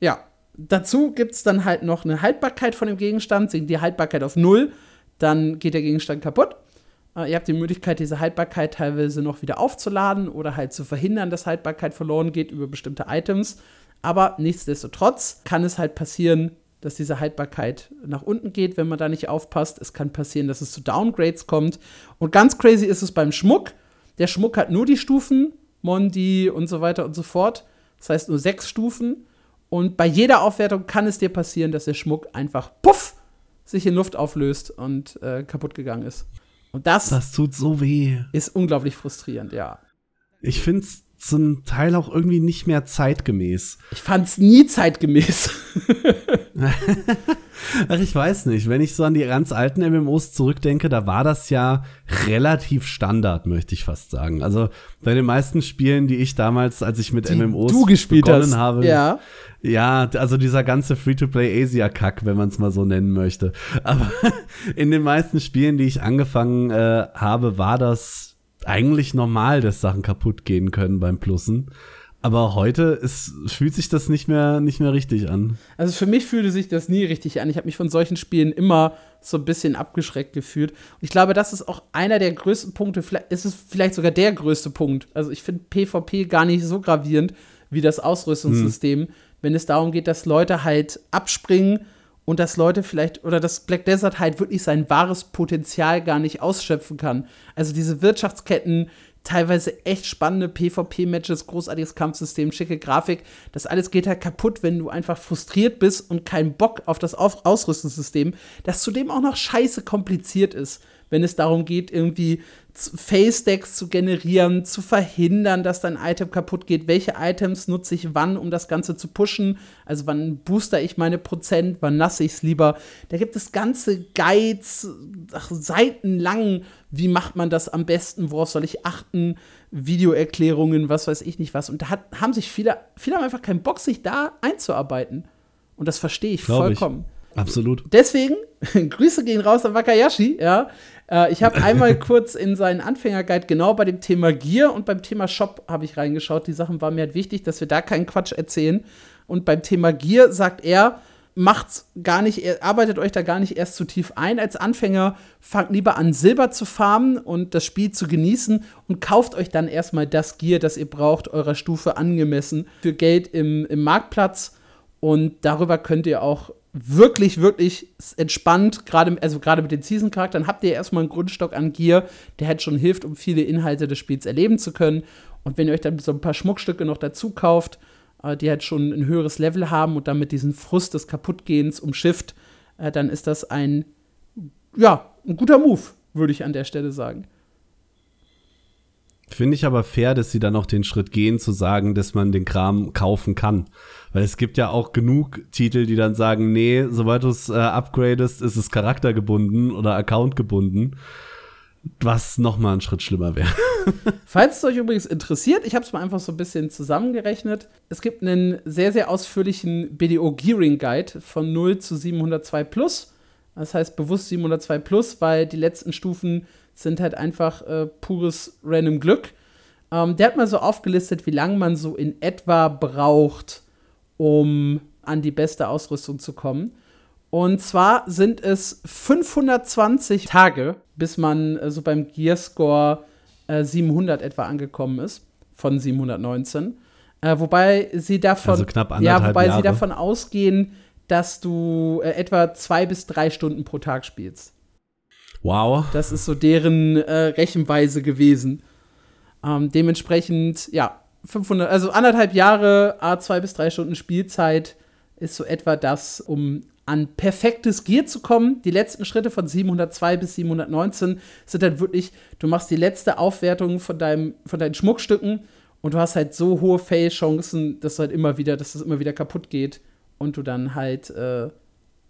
ja, dazu gibt es dann halt noch eine Haltbarkeit von dem Gegenstand, sinkt die Haltbarkeit auf null dann geht der Gegenstand kaputt. Äh, ihr habt die Möglichkeit, diese Haltbarkeit teilweise noch wieder aufzuladen oder halt zu verhindern, dass Haltbarkeit verloren geht über bestimmte Items. Aber nichtsdestotrotz kann es halt passieren, dass diese Haltbarkeit nach unten geht, wenn man da nicht aufpasst. Es kann passieren, dass es zu Downgrades kommt. Und ganz crazy ist es beim Schmuck. Der Schmuck hat nur die Stufen, Mondi und so weiter und so fort. Das heißt nur sechs Stufen. Und bei jeder Aufwertung kann es dir passieren, dass der Schmuck einfach puff sich in Luft auflöst und äh, kaputt gegangen ist. Und das, das tut so weh. Ist unglaublich frustrierend, ja. Ich finde es zum Teil auch irgendwie nicht mehr zeitgemäß. Ich fand's nie zeitgemäß. (laughs) Ach, ich weiß nicht. Wenn ich so an die ganz alten MMOs zurückdenke, da war das ja relativ Standard, möchte ich fast sagen. Also bei den meisten Spielen, die ich damals, als ich mit Die MMOs du gespielt begonnen hast. habe, Ja. ja, also dieser ganze Free-to-Play-Asia-Kack, wenn man es mal so nennen möchte. Aber (laughs) in den meisten Spielen, die ich angefangen äh, habe, war das eigentlich normal, dass Sachen kaputt gehen können beim Plussen. Aber heute ist, fühlt sich das nicht mehr, nicht mehr richtig an. Also für mich fühlte sich das nie richtig an. Ich habe mich von solchen Spielen immer so ein bisschen abgeschreckt gefühlt. Und ich glaube, das ist auch einer der größten Punkte. Vielleicht ist es vielleicht sogar der größte Punkt. Also ich finde PvP gar nicht so gravierend wie das Ausrüstungssystem, wenn es darum geht, dass Leute halt abspringen und dass Leute vielleicht oder dass Black Desert halt wirklich sein wahres Potenzial gar nicht ausschöpfen kann. Also diese Wirtschaftsketten, teilweise echt spannende PvP-Matches, großartiges Kampfsystem, schicke Grafik. Das alles geht halt kaputt, wenn du einfach frustriert bist und keinen Bock auf das Ausrüstungssystem, das zudem auch noch scheiße kompliziert ist, wenn es darum geht, irgendwie Face-Decks zu generieren, zu verhindern, dass dein Item kaputt geht. Welche Items nutze ich wann, um das Ganze zu pushen? Also wann booster ich meine Prozent, wann lasse ich es lieber? Da gibt es ganze Guides, ach, seitenlang, wie macht man das am besten, worauf soll ich achten, Videoerklärungen, was weiß ich nicht was. Und da hat, haben sich viele, viele haben einfach keinen Bock, sich da einzuarbeiten. Und das verstehe ich Glaub ich. vollkommen. Absolut. Deswegen, (laughs) Grüße gehen raus an Wakayashi, ja. Äh, ich habe einmal kurz in seinen Anfängerguide genau bei dem Thema Gear und beim Thema Shop habe ich reingeschaut. Die Sachen waren mir halt wichtig, dass wir da keinen Quatsch erzählen. Und beim Thema Gear sagt er, macht's gar nicht, arbeitet euch da gar nicht erst zu tief ein als Anfänger. Fangt lieber an, Silber zu farmen und das Spiel zu genießen und kauft euch dann erstmal das Gear, das ihr braucht, eurer Stufe angemessen für Geld im, im Marktplatz. Und darüber könnt ihr auch wirklich, wirklich entspannt, gerade also gerade mit den Season-Charakteren, habt ihr erstmal einen Grundstock an Gear, der halt schon hilft, um viele Inhalte des Spiels erleben zu können. Und wenn ihr euch dann so ein paar Schmuckstücke noch dazu kauft, äh, die halt schon ein höheres Level haben und damit diesen Frust des Kaputtgehens umschifft, äh, dann ist das ein, ja, ein guter Move, würde ich an der Stelle sagen. Finde ich aber fair, dass sie dann auch den Schritt gehen, zu sagen, dass man den Kram kaufen kann. Weil es gibt ja auch genug Titel, die dann sagen, nee, sobald du es äh, upgradest, ist es charaktergebunden oder accountgebunden. Was noch mal einen Schritt schlimmer wäre. (laughs) Falls es euch übrigens interessiert, ich habe es mal einfach so ein bisschen zusammengerechnet. Es gibt einen sehr, sehr ausführlichen BDO Gearing Guide von 0 zu 702 Plus. Das heißt bewusst 702 Plus, weil die letzten Stufen sind halt einfach äh, pures random Glück. Ähm, der hat mal so aufgelistet, wie lange man so in etwa braucht, um an die beste Ausrüstung zu kommen. Und zwar sind es 520 Tage, bis man äh, so beim Gearscore äh, 700 etwa angekommen ist, von 719. Äh, wobei sie davon, Also knapp ja, wobei sie Jahre. davon ausgehen, dass du äh, etwa zwei bis drei Stunden pro Tag spielst. Wow. Das ist so deren äh, Rechenweise gewesen. Ähm, dementsprechend, ja, 500, also anderthalb Jahre, a zwei bis drei Stunden Spielzeit ist so etwa das, um an perfektes Gear zu kommen. Die letzten Schritte von 702 bis 719 sind dann wirklich, du machst die letzte Aufwertung von, deinem, von deinen Schmuckstücken und du hast halt so hohe Fail-Chancen, dass du halt immer wieder, dass das immer wieder kaputt geht und du dann halt äh,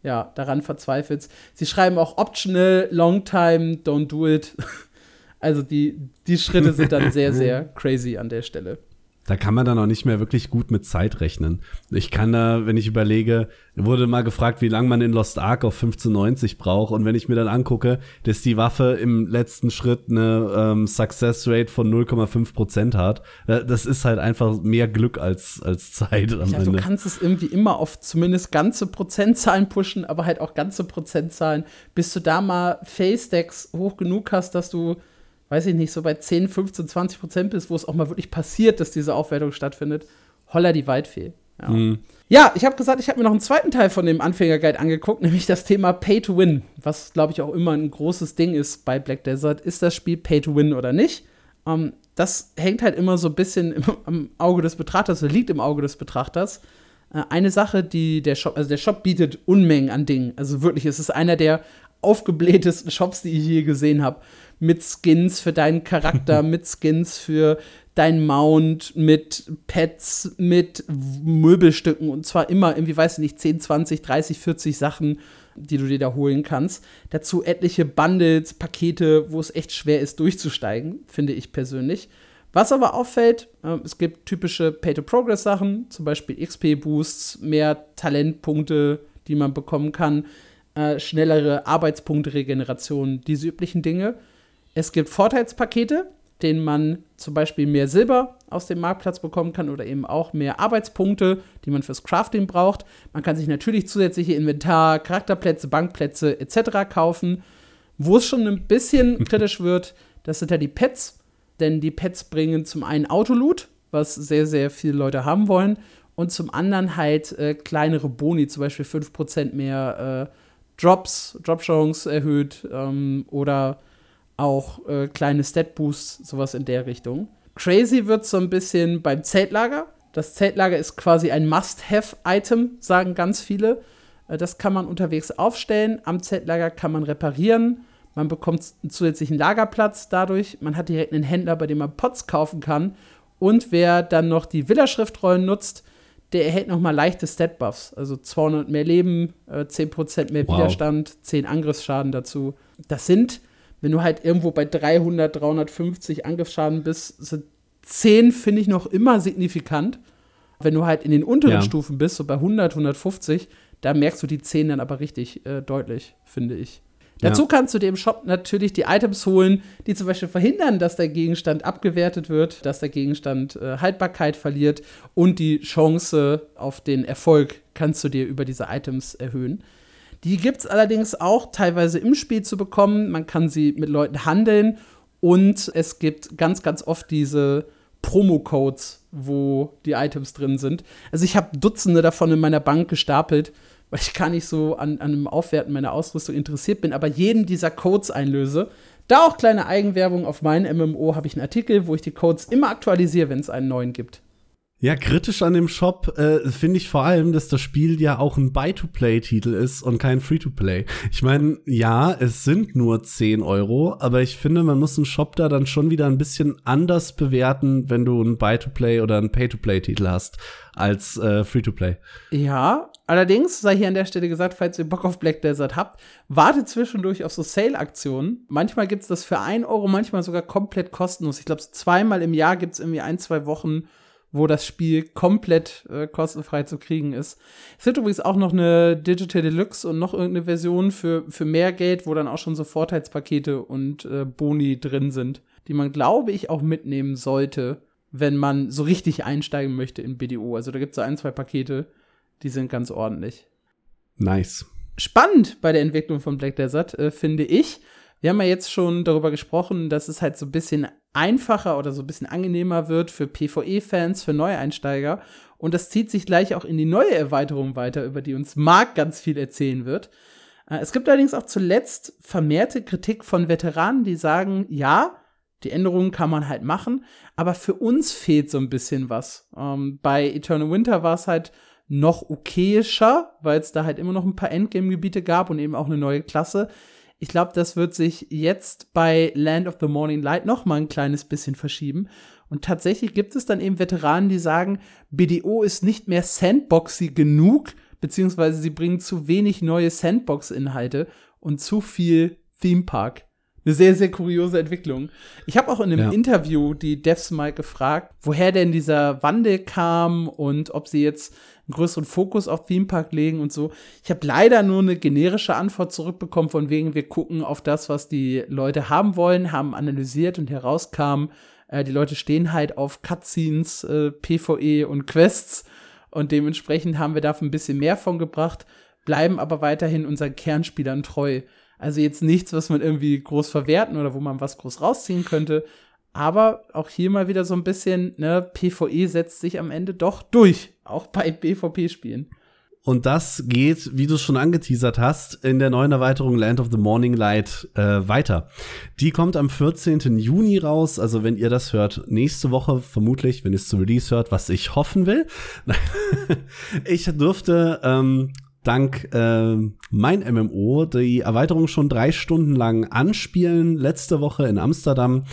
ja, daran verzweifelst. Sie schreiben auch optional, long time, don't do it. (laughs) Also die, die Schritte sind dann sehr, (laughs) sehr crazy an der Stelle. Da kann man dann auch nicht mehr wirklich gut mit Zeit rechnen. Ich kann da, wenn ich überlege, wurde mal gefragt, wie lange man in Lost Ark auf 1590 braucht. Und wenn ich mir dann angucke, dass die Waffe im letzten Schritt eine ähm, Success Rate von 0,5 Prozent hat, äh, das ist halt einfach mehr Glück als, als Zeit am Ja, du Ende. kannst es irgendwie immer auf zumindest ganze Prozentzahlen pushen, aber halt auch ganze Prozentzahlen, bis du da mal Face-Decks hoch genug hast, dass du, weiß ich nicht, so bei 10, 15, 20 Prozent bist, wo es auch mal wirklich passiert, dass diese Aufwertung stattfindet. Holla die Waldfee. Ja. Mhm. Ja, ich habe gesagt, ich habe mir noch einen zweiten Teil von dem Anfängerguide angeguckt, (laughs) nämlich das Thema Pay to Win, was glaube ich auch immer ein großes Ding ist bei Black Desert. Ist das Spiel Pay to Win oder nicht? Ähm, das hängt halt immer so ein bisschen im, (laughs) am Auge des Betrachters oder liegt im Auge des Betrachters. Äh, eine Sache, die der Shop, also der Shop bietet Unmengen an Dingen. Also wirklich, es ist einer der aufgeblähtesten (laughs) Shops, die ich je gesehen habe. Mit Skins für deinen Charakter, (laughs) mit Skins für dein Mount, mit Pets, mit Möbelstücken und zwar immer irgendwie, weiß ich nicht, 10, 20, 30, 40 Sachen, die du dir da holen kannst. Dazu etliche Bundles, Pakete, wo es echt schwer ist, durchzusteigen, finde ich persönlich. Was aber auffällt, äh, es gibt typische Pay-to-Progress-Sachen, zum Beispiel XP-Boosts, mehr Talentpunkte, die man bekommen kann, äh, schnellere Arbeitspunkte-Regeneration, diese üblichen Dinge. Es gibt Vorteilspakete, denen man zum Beispiel mehr Silber aus dem Marktplatz bekommen kann oder eben auch mehr Arbeitspunkte, die man fürs Crafting braucht. Man kann sich natürlich zusätzliche Inventar, Charakterplätze, Bankplätze etc. kaufen. Wo es schon ein bisschen (laughs) kritisch wird, das sind ja die Pets, denn die Pets bringen zum einen Autoloot, was sehr, sehr viele Leute haben wollen, und zum anderen halt äh, kleinere Boni, zum Beispiel 5% mehr äh, Drops, Drop-Chance erhöht ähm, oder auch äh, kleine Stat-Boosts, sowas in der Richtung. Crazy wird so ein bisschen beim Zeltlager. Das Zeltlager ist quasi ein Must-Have-Item, sagen ganz viele. Äh, das kann man unterwegs aufstellen. Am Zeltlager kann man reparieren. Man bekommt einen zusätzlichen Lagerplatz dadurch. Man hat direkt einen Händler, bei dem man Pots kaufen kann. Und wer dann noch die Villa-Schriftrollen nutzt, der erhält noch mal leichte Stat-Buffs. Also 200 mehr Leben, äh, 10% mehr wow. Widerstand, 10 Angriffsschaden dazu. Das sind wenn du halt irgendwo bei 300, 350 Angriffsschaden bist, sind 10 finde ich noch immer signifikant. Wenn du halt in den unteren ja. Stufen bist, so bei 100, 150, da merkst du die 10 dann aber richtig äh, deutlich, finde ich. Ja. Dazu kannst du dir im Shop natürlich die Items holen, die zum Beispiel verhindern, dass der Gegenstand abgewertet wird, dass der Gegenstand äh, Haltbarkeit verliert und die Chance auf den Erfolg kannst du dir über diese Items erhöhen. Die gibt es allerdings auch teilweise im Spiel zu bekommen. Man kann sie mit Leuten handeln und es gibt ganz, ganz oft diese Promo-Codes, wo die Items drin sind. Also ich habe Dutzende davon in meiner Bank gestapelt, weil ich gar nicht so an, an dem Aufwerten meiner Ausrüstung interessiert bin, aber jeden dieser Codes einlöse. Da auch kleine Eigenwerbung auf meinem MMO habe ich einen Artikel, wo ich die Codes immer aktualisiere, wenn es einen neuen gibt. Ja, kritisch an dem Shop äh, finde ich vor allem, dass das Spiel ja auch ein Buy-to-Play-Titel ist und kein Free-to-Play. Ich meine, ja, es sind nur 10 Euro, aber ich finde, man muss einen Shop da dann schon wieder ein bisschen anders bewerten, wenn du ein Buy-to-Play oder ein Pay-to-Play-Titel hast, als äh, Free-to-Play. Ja, allerdings sei hier an der Stelle gesagt, falls ihr Bock auf Black Desert habt, wartet zwischendurch auf so Sale-Aktionen. Manchmal gibt's das für 1 Euro, manchmal sogar komplett kostenlos. Ich glaube, zweimal im Jahr gibt's irgendwie ein, zwei Wochen wo das Spiel komplett äh, kostenfrei zu kriegen ist. Es wird übrigens auch noch eine Digital Deluxe und noch irgendeine Version für, für mehr Geld, wo dann auch schon so Vorteilspakete und äh, Boni drin sind, die man, glaube ich, auch mitnehmen sollte, wenn man so richtig einsteigen möchte in BDO. Also da gibt es so ein, zwei Pakete, die sind ganz ordentlich. Nice. Spannend bei der Entwicklung von Black Desert, äh, finde ich. Wir haben ja jetzt schon darüber gesprochen, dass es halt so ein bisschen einfacher oder so ein bisschen angenehmer wird für PvE-Fans, für Neueinsteiger. Und das zieht sich gleich auch in die neue Erweiterung weiter, über die uns Marc ganz viel erzählen wird. Äh, es gibt allerdings auch zuletzt vermehrte Kritik von Veteranen, die sagen, ja, die Änderungen kann man halt machen, aber für uns fehlt so ein bisschen was. Ähm, bei Eternal Winter war es halt noch okayischer, weil es da halt immer noch ein paar Endgame-Gebiete gab und eben auch eine neue Klasse. Ich glaube, das wird sich jetzt bei Land of the Morning Light noch mal ein kleines bisschen verschieben. Und tatsächlich gibt es dann eben Veteranen, die sagen, BDO ist nicht mehr sandboxy genug, beziehungsweise sie bringen zu wenig neue Sandbox-Inhalte und zu viel Theme Park. Eine sehr, sehr kuriose Entwicklung. Ich habe auch in einem ja. Interview die Devs mal gefragt, woher denn dieser Wandel kam und ob sie jetzt einen größeren Fokus auf Theme Park legen und so. Ich habe leider nur eine generische Antwort zurückbekommen, von wegen wir gucken auf das, was die Leute haben wollen, haben analysiert und herauskam, äh, die Leute stehen halt auf Cutscenes, äh, PvE und Quests und dementsprechend haben wir davon ein bisschen mehr von gebracht, bleiben aber weiterhin unseren Kernspielern treu. Also jetzt nichts, was man irgendwie groß verwerten oder wo man was groß rausziehen könnte. Aber auch hier mal wieder so ein bisschen, ne, PvE setzt sich am Ende doch durch, auch bei BVP-Spielen. Und das geht, wie du es schon angeteasert hast, in der neuen Erweiterung Land of the Morning Light äh, weiter. Die kommt am 14. Juni raus, also wenn ihr das hört, nächste Woche vermutlich, wenn ihr es zu Release hört, was ich hoffen will. (laughs) ich durfte ähm, dank äh, mein MMO die Erweiterung schon drei Stunden lang anspielen, letzte Woche in Amsterdam.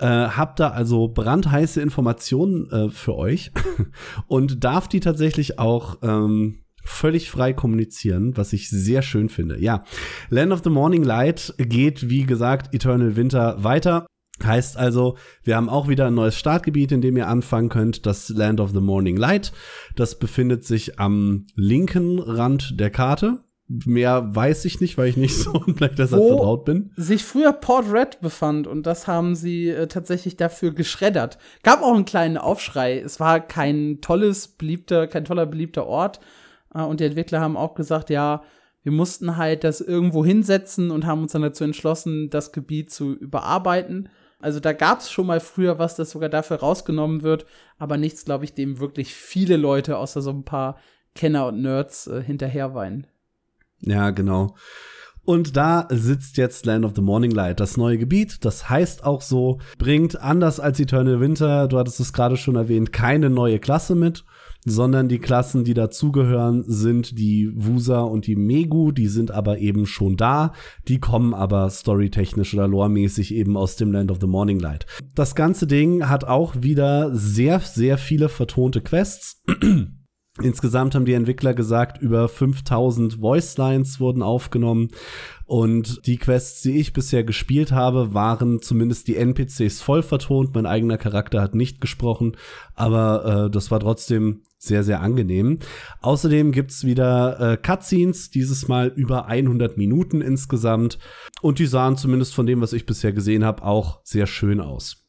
Äh, hab da also brandheiße Informationen äh, für euch (laughs) und darf die tatsächlich auch ähm, völlig frei kommunizieren, was ich sehr schön finde. Ja, Land of the Morning Light geht, wie gesagt, Eternal Winter weiter. Heißt also, wir haben auch wieder ein neues Startgebiet, in dem ihr anfangen könnt, das Land of the Morning Light. Das befindet sich am linken Rand der Karte. Mehr weiß ich nicht, weil ich nicht (laughs) so Black Desert Wo vertraut bin. sich früher Port Red befand und das haben sie äh, tatsächlich dafür geschreddert. Gab auch einen kleinen Aufschrei. Es war kein tolles, beliebter, kein toller, beliebter Ort. Äh, und die Entwickler haben auch gesagt, ja, wir mussten halt das irgendwo hinsetzen und haben uns dann dazu entschlossen, das Gebiet zu überarbeiten. Also da gab es schon mal früher was, das sogar dafür rausgenommen wird, aber nichts, glaube ich, dem wirklich viele Leute außer so ein paar Kenner und Nerds äh, hinterherweinen. Ja, genau. Und da sitzt jetzt Land of the Morning Light, das neue Gebiet. Das heißt auch so, bringt anders als Eternal Winter, du hattest es gerade schon erwähnt, keine neue Klasse mit sondern die Klassen, die dazugehören, sind die Wusa und die Megu, die sind aber eben schon da, die kommen aber storytechnisch oder loremäßig eben aus dem Land of the Morning Light. Das ganze Ding hat auch wieder sehr, sehr viele vertonte Quests. (clears throat) Insgesamt haben die Entwickler gesagt, über 5000 Voice Lines wurden aufgenommen. Und die Quests, die ich bisher gespielt habe, waren zumindest die NPCs voll vertont. Mein eigener Charakter hat nicht gesprochen, aber äh, das war trotzdem sehr, sehr angenehm. Außerdem gibt's wieder äh, Cutscenes, dieses Mal über 100 Minuten insgesamt. Und die sahen zumindest von dem, was ich bisher gesehen habe, auch sehr schön aus.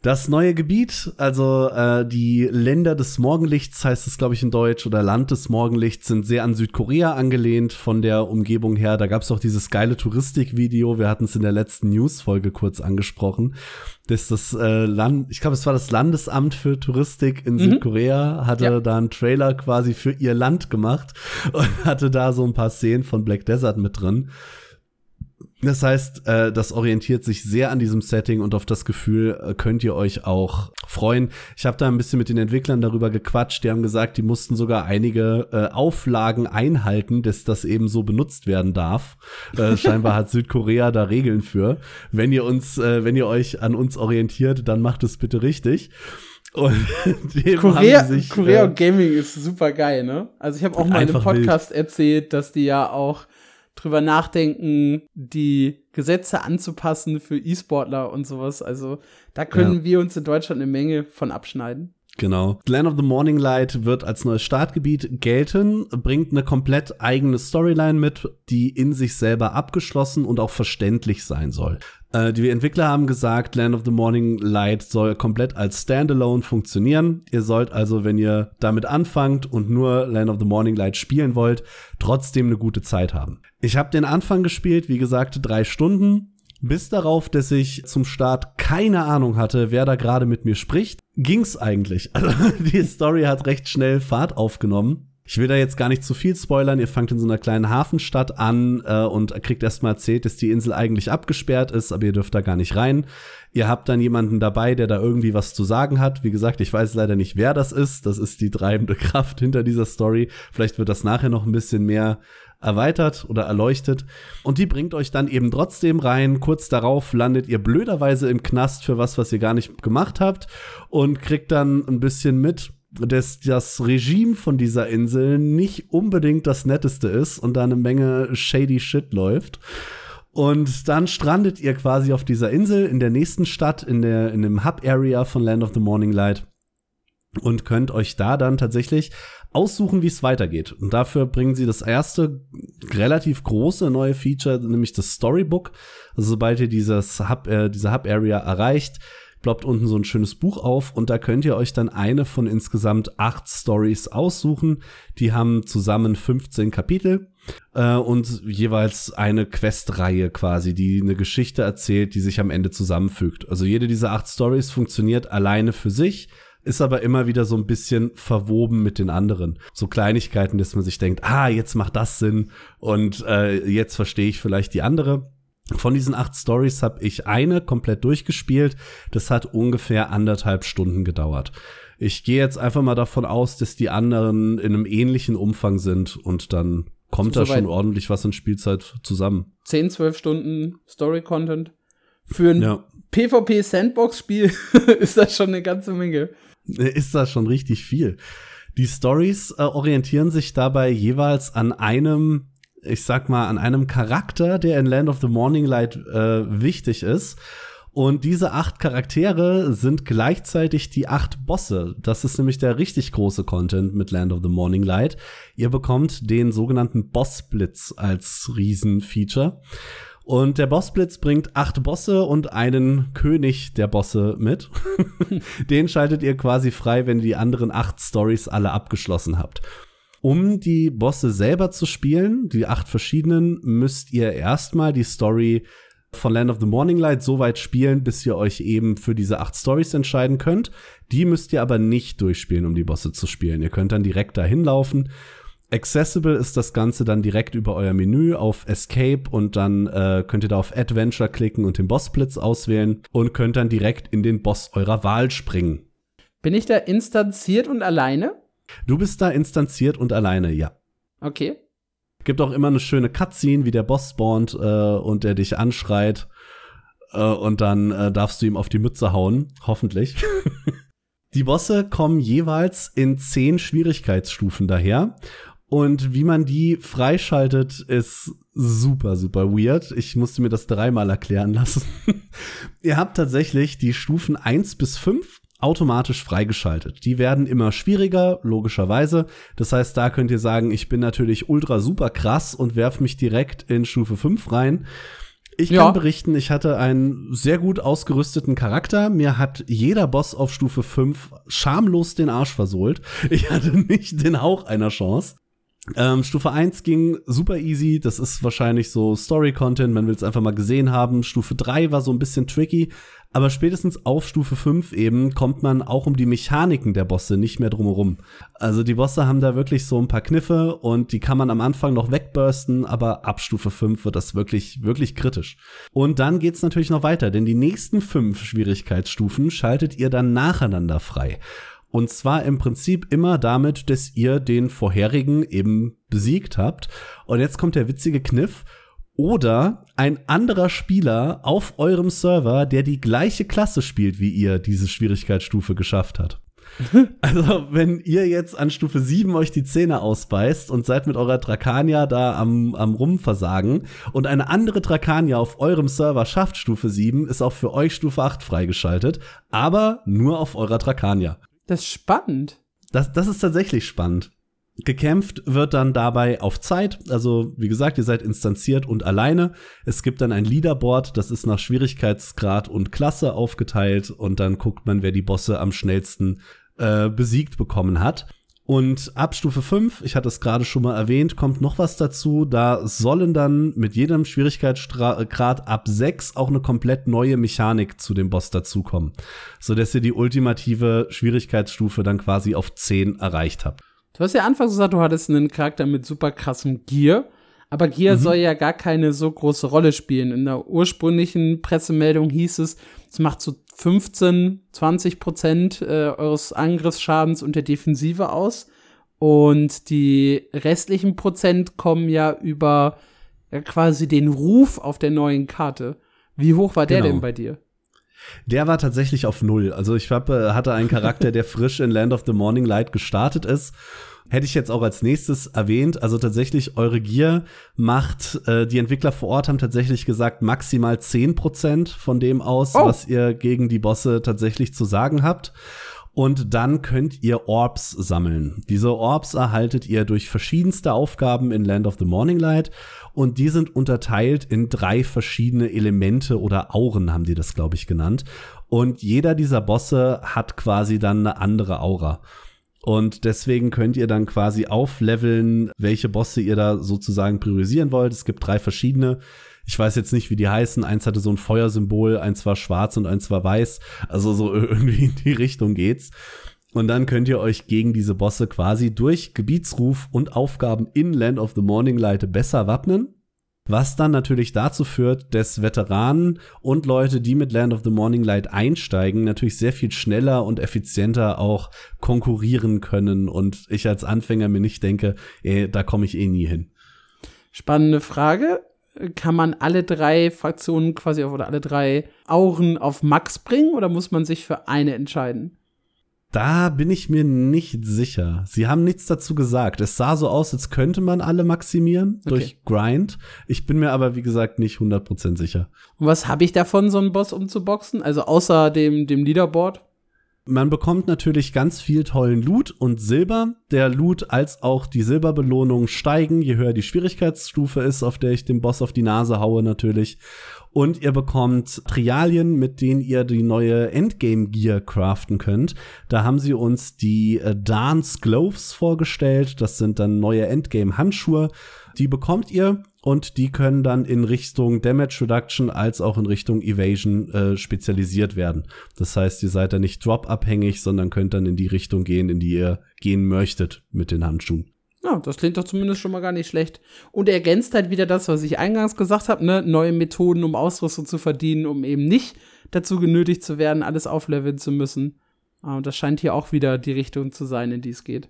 Das neue Gebiet, also äh, die Länder des Morgenlichts heißt es, glaube ich, in Deutsch, oder Land des Morgenlichts, sind sehr an Südkorea angelehnt von der Umgebung her. Da gab es auch dieses geile Touristikvideo, wir hatten es in der letzten News-Folge kurz angesprochen, dass das äh, Land, ich glaube, es war das Landesamt für Touristik in mhm. Südkorea, hatte ja. da einen Trailer quasi für ihr Land gemacht und (laughs) hatte da so ein paar Szenen von Black Desert mit drin. Das heißt, äh, das orientiert sich sehr an diesem Setting und auf das Gefühl äh, könnt ihr euch auch freuen. Ich habe da ein bisschen mit den Entwicklern darüber gequatscht. Die haben gesagt, die mussten sogar einige äh, Auflagen einhalten, dass das eben so benutzt werden darf. Äh, (laughs) scheinbar hat Südkorea da Regeln für. Wenn ihr uns, äh, wenn ihr euch an uns orientiert, dann macht es bitte richtig. Und (laughs) Korea, sich, Korea äh, Gaming ist super geil, ne? Also ich habe auch mal in einem Podcast wild. erzählt, dass die ja auch drüber nachdenken, die Gesetze anzupassen für E-Sportler und sowas. Also da können ja. wir uns in Deutschland eine Menge von abschneiden. Genau. Land of the Morning Light wird als neues Startgebiet gelten, bringt eine komplett eigene Storyline mit, die in sich selber abgeschlossen und auch verständlich sein soll. Äh, die Entwickler haben gesagt, Land of the Morning Light soll komplett als Standalone funktionieren. Ihr sollt also, wenn ihr damit anfangt und nur Land of the Morning Light spielen wollt, trotzdem eine gute Zeit haben. Ich habe den Anfang gespielt, wie gesagt, drei Stunden. Bis darauf, dass ich zum Start keine Ahnung hatte, wer da gerade mit mir spricht, ging's eigentlich. (laughs) Also die Story hat recht schnell Fahrt aufgenommen. Ich will da jetzt gar nicht zu viel spoilern. Ihr fangt in so einer kleinen Hafenstadt an äh, und kriegt erstmal erzählt, dass die Insel eigentlich abgesperrt ist, aber ihr dürft da gar nicht rein. Ihr habt dann jemanden dabei, der da irgendwie was zu sagen hat. Wie gesagt, ich weiß leider nicht, wer das ist. Das ist die treibende (laughs) Kraft hinter dieser Story. Vielleicht wird das nachher noch ein bisschen mehr erweitert oder erleuchtet. Und die bringt euch dann eben trotzdem rein. Kurz darauf landet ihr blöderweise im Knast für was, was ihr gar nicht gemacht habt und kriegt dann ein bisschen mit, dass das Regime von dieser Insel nicht unbedingt das netteste ist und da eine Menge shady Shit läuft. Und dann strandet ihr quasi auf dieser Insel in der nächsten Stadt, in, der, in dem Hub-Area von Land of the Morning Light und könnt euch da dann tatsächlich aussuchen, wie es weitergeht. Und dafür bringen sie das erste relativ große neue Feature, nämlich das Storybook. Also sobald ihr dieses Hub, äh, diese Hub-Area erreicht, ploppt unten so ein schönes Buch auf und da könnt ihr euch dann eine von insgesamt acht Stories aussuchen. Die haben zusammen 15 Kapitel äh, und jeweils eine Questreihe quasi, die eine Geschichte erzählt, die sich am Ende zusammenfügt. Also jede dieser acht Stories funktioniert alleine für sich ist aber immer wieder so ein bisschen verwoben mit den anderen. So Kleinigkeiten, dass man sich denkt, ah, jetzt macht das Sinn und äh, jetzt verstehe ich vielleicht die andere. Von diesen acht Stories habe ich eine komplett durchgespielt. Das hat ungefähr anderthalb Stunden gedauert. Ich gehe jetzt einfach mal davon aus, dass die anderen in einem ähnlichen Umfang sind und dann kommt da schon ordentlich was in Spielzeit zusammen. 10, 12 Stunden Story-Content. Für ein ja. PvP-Sandbox-Spiel (laughs) ist das schon eine ganze Menge. Ist das schon richtig viel. Die Stories äh, orientieren sich dabei jeweils an einem, ich sag mal, an einem Charakter, der in Land of the Morning Light äh, wichtig ist. Und diese acht Charaktere sind gleichzeitig die acht Bosse. Das ist nämlich der richtig große Content mit Land of the Morning Light. Ihr bekommt den sogenannten Boss-Blitz als Riesenfeature. Und der Bossblitz bringt acht Bosse und einen König der Bosse mit. (laughs) Den schaltet ihr quasi frei, wenn ihr die anderen acht Stories alle abgeschlossen habt. Um die Bosse selber zu spielen, die acht verschiedenen, müsst ihr erstmal die Story von Land of the Morning Light so weit spielen, bis ihr euch eben für diese acht Stories entscheiden könnt. Die müsst ihr aber nicht durchspielen, um die Bosse zu spielen. Ihr könnt dann direkt dahin laufen Accessible ist das Ganze dann direkt über euer Menü auf Escape und dann äh, könnt ihr da auf Adventure klicken und den Bossblitz auswählen und könnt dann direkt in den Boss eurer Wahl springen. Bin ich da instanziert und alleine? Du bist da instanziert und alleine, ja. Okay. Gibt auch immer eine schöne Cutscene, wie der Boss spawnt äh, und der dich anschreit. Äh, und dann äh, darfst du ihm auf die Mütze hauen, hoffentlich. (laughs) die Bosse kommen jeweils in zehn Schwierigkeitsstufen daher. Und wie man die freischaltet, ist super, super weird. Ich musste mir das dreimal erklären lassen. (laughs) Ihr habt tatsächlich die Stufen eins bis fünf automatisch freigeschaltet. Die werden immer schwieriger, logischerweise. Das heißt, da könnt ihr sagen, ich bin natürlich ultra super krass und werf mich direkt in Stufe 5 rein. Ich ja. kann berichten, ich hatte einen sehr gut ausgerüsteten Charakter. Mir hat jeder Boss auf Stufe 5 schamlos den Arsch versohlt. Ich hatte nicht den Hauch einer Chance. Ähm, Stufe 1 ging super easy. Das ist wahrscheinlich so Story-Content. Man will es einfach mal gesehen haben. Stufe 3 war so ein bisschen tricky. Aber spätestens auf Stufe 5 eben kommt man auch um die Mechaniken der Bosse nicht mehr drumherum. Also die Bosse haben da wirklich so ein paar Kniffe und die kann man am Anfang noch wegbursten, aber ab Stufe 5 wird das wirklich, wirklich kritisch. Und dann geht's natürlich noch weiter, denn die nächsten fünf Schwierigkeitsstufen schaltet ihr dann nacheinander frei. Und zwar im Prinzip immer damit, dass ihr den vorherigen eben besiegt habt. Und jetzt kommt der witzige Kniff. Oder ein anderer Spieler auf eurem Server, der die gleiche Klasse spielt wie ihr, diese Schwierigkeitsstufe geschafft hat. (laughs) Also, wenn ihr jetzt an Stufe 7 euch die Zähne ausbeißt und seid mit eurer Drakania da am, am Rumversagen und eine andere Drakania auf eurem Server schafft Stufe 7, ist auch für euch Stufe 8 freigeschaltet, aber nur auf eurer Drakania. Das ist spannend. Das, das ist tatsächlich spannend. Gekämpft wird dann dabei auf Zeit. Also, wie gesagt, ihr seid instanziert und alleine. Es gibt dann ein Leaderboard, das ist nach Schwierigkeitsgrad und Klasse aufgeteilt. Und dann guckt man, wer die Bosse am schnellsten äh, besiegt bekommen hat. Und ab Stufe 5, ich hatte es gerade schon mal erwähnt, kommt noch was dazu. Da sollen dann mit jedem Schwierigkeitsgrad ab 6 auch eine komplett neue Mechanik zu dem Boss dazukommen. Sodass ihr die ultimative Schwierigkeitsstufe dann quasi auf 10 erreicht habt. Du hast ja anfangs gesagt, du hattest einen Charakter mit super krassem Gear. Aber Gear mhm. soll ja gar keine so große Rolle spielen. In der ursprünglichen Pressemeldung hieß es, es macht so 15, 20 Prozent äh, eures Angriffsschadens und der Defensive aus. Und die restlichen Prozent kommen ja über ja, quasi den Ruf auf der neuen Karte. Wie hoch war der genau. denn bei dir? Der war tatsächlich auf null. Also ich hab, äh, hatte einen Charakter, der (laughs) frisch in Land of the Morning Light gestartet ist hätte ich jetzt auch als nächstes erwähnt. Also tatsächlich, eure Gier macht, äh, die Entwickler vor Ort haben tatsächlich gesagt, maximal 10% von dem aus, oh. was ihr gegen die Bosse tatsächlich zu sagen habt. Und dann könnt ihr Orbs sammeln. Diese Orbs erhaltet ihr durch verschiedenste Aufgaben in Land of the Morning Light. Und die sind unterteilt in drei verschiedene Elemente oder Auren, haben die das, glaube ich, genannt. Und jeder dieser Bosse hat quasi dann eine andere Aura. Und deswegen könnt ihr dann quasi aufleveln, welche Bosse ihr da sozusagen priorisieren wollt. Es gibt drei verschiedene. Ich weiß jetzt nicht, wie die heißen. Eins hatte so ein Feuersymbol, eins war schwarz und eins war weiß. Also so (laughs) irgendwie in die Richtung geht's. Und dann könnt ihr euch gegen diese Bosse quasi durch Gebietsruf und Aufgaben in Land of the Morning Light besser wappnen. Was dann natürlich dazu führt, dass Veteranen und Leute, die mit Land of the Morning Light einsteigen, natürlich sehr viel schneller und effizienter auch konkurrieren können und ich als Anfänger mir nicht denke, ey, da komme ich eh nie hin. Spannende Frage. Kann man alle drei Fraktionen quasi auf, oder alle drei Auren auf Max bringen oder muss man sich für eine entscheiden? Da bin ich mir nicht sicher. Sie haben nichts dazu gesagt. Es sah so aus, als könnte man alle maximieren okay. durch Grind. Ich bin mir aber, wie gesagt, nicht 100% sicher. Und was habe ich davon, so einen Boss umzuboxen? Also außer dem, dem Leaderboard? Man bekommt natürlich ganz viel tollen Loot und Silber. Der Loot als auch die Silberbelohnung steigen, je höher die Schwierigkeitsstufe ist, auf der ich dem Boss auf die Nase haue natürlich. Und ihr bekommt Trialien, mit denen ihr die neue Endgame-Gear craften könnt. Da haben sie uns die äh, Dance Gloves vorgestellt. Das sind dann neue Endgame-Handschuhe. Die bekommt ihr und die können dann in Richtung Damage Reduction als auch in Richtung Evasion äh, spezialisiert werden. Das heißt, ihr seid da nicht drop-abhängig, sondern könnt dann in die Richtung gehen, in die ihr gehen möchtet mit den Handschuhen. Ja, das klingt doch zumindest schon mal gar nicht schlecht. Und er ergänzt halt wieder das, was ich eingangs gesagt habe, ne? Neue Methoden, um Ausrüstung zu verdienen, um eben nicht dazu genötigt zu werden, alles aufleveln zu müssen. Und das scheint hier auch wieder die Richtung zu sein, in die es geht.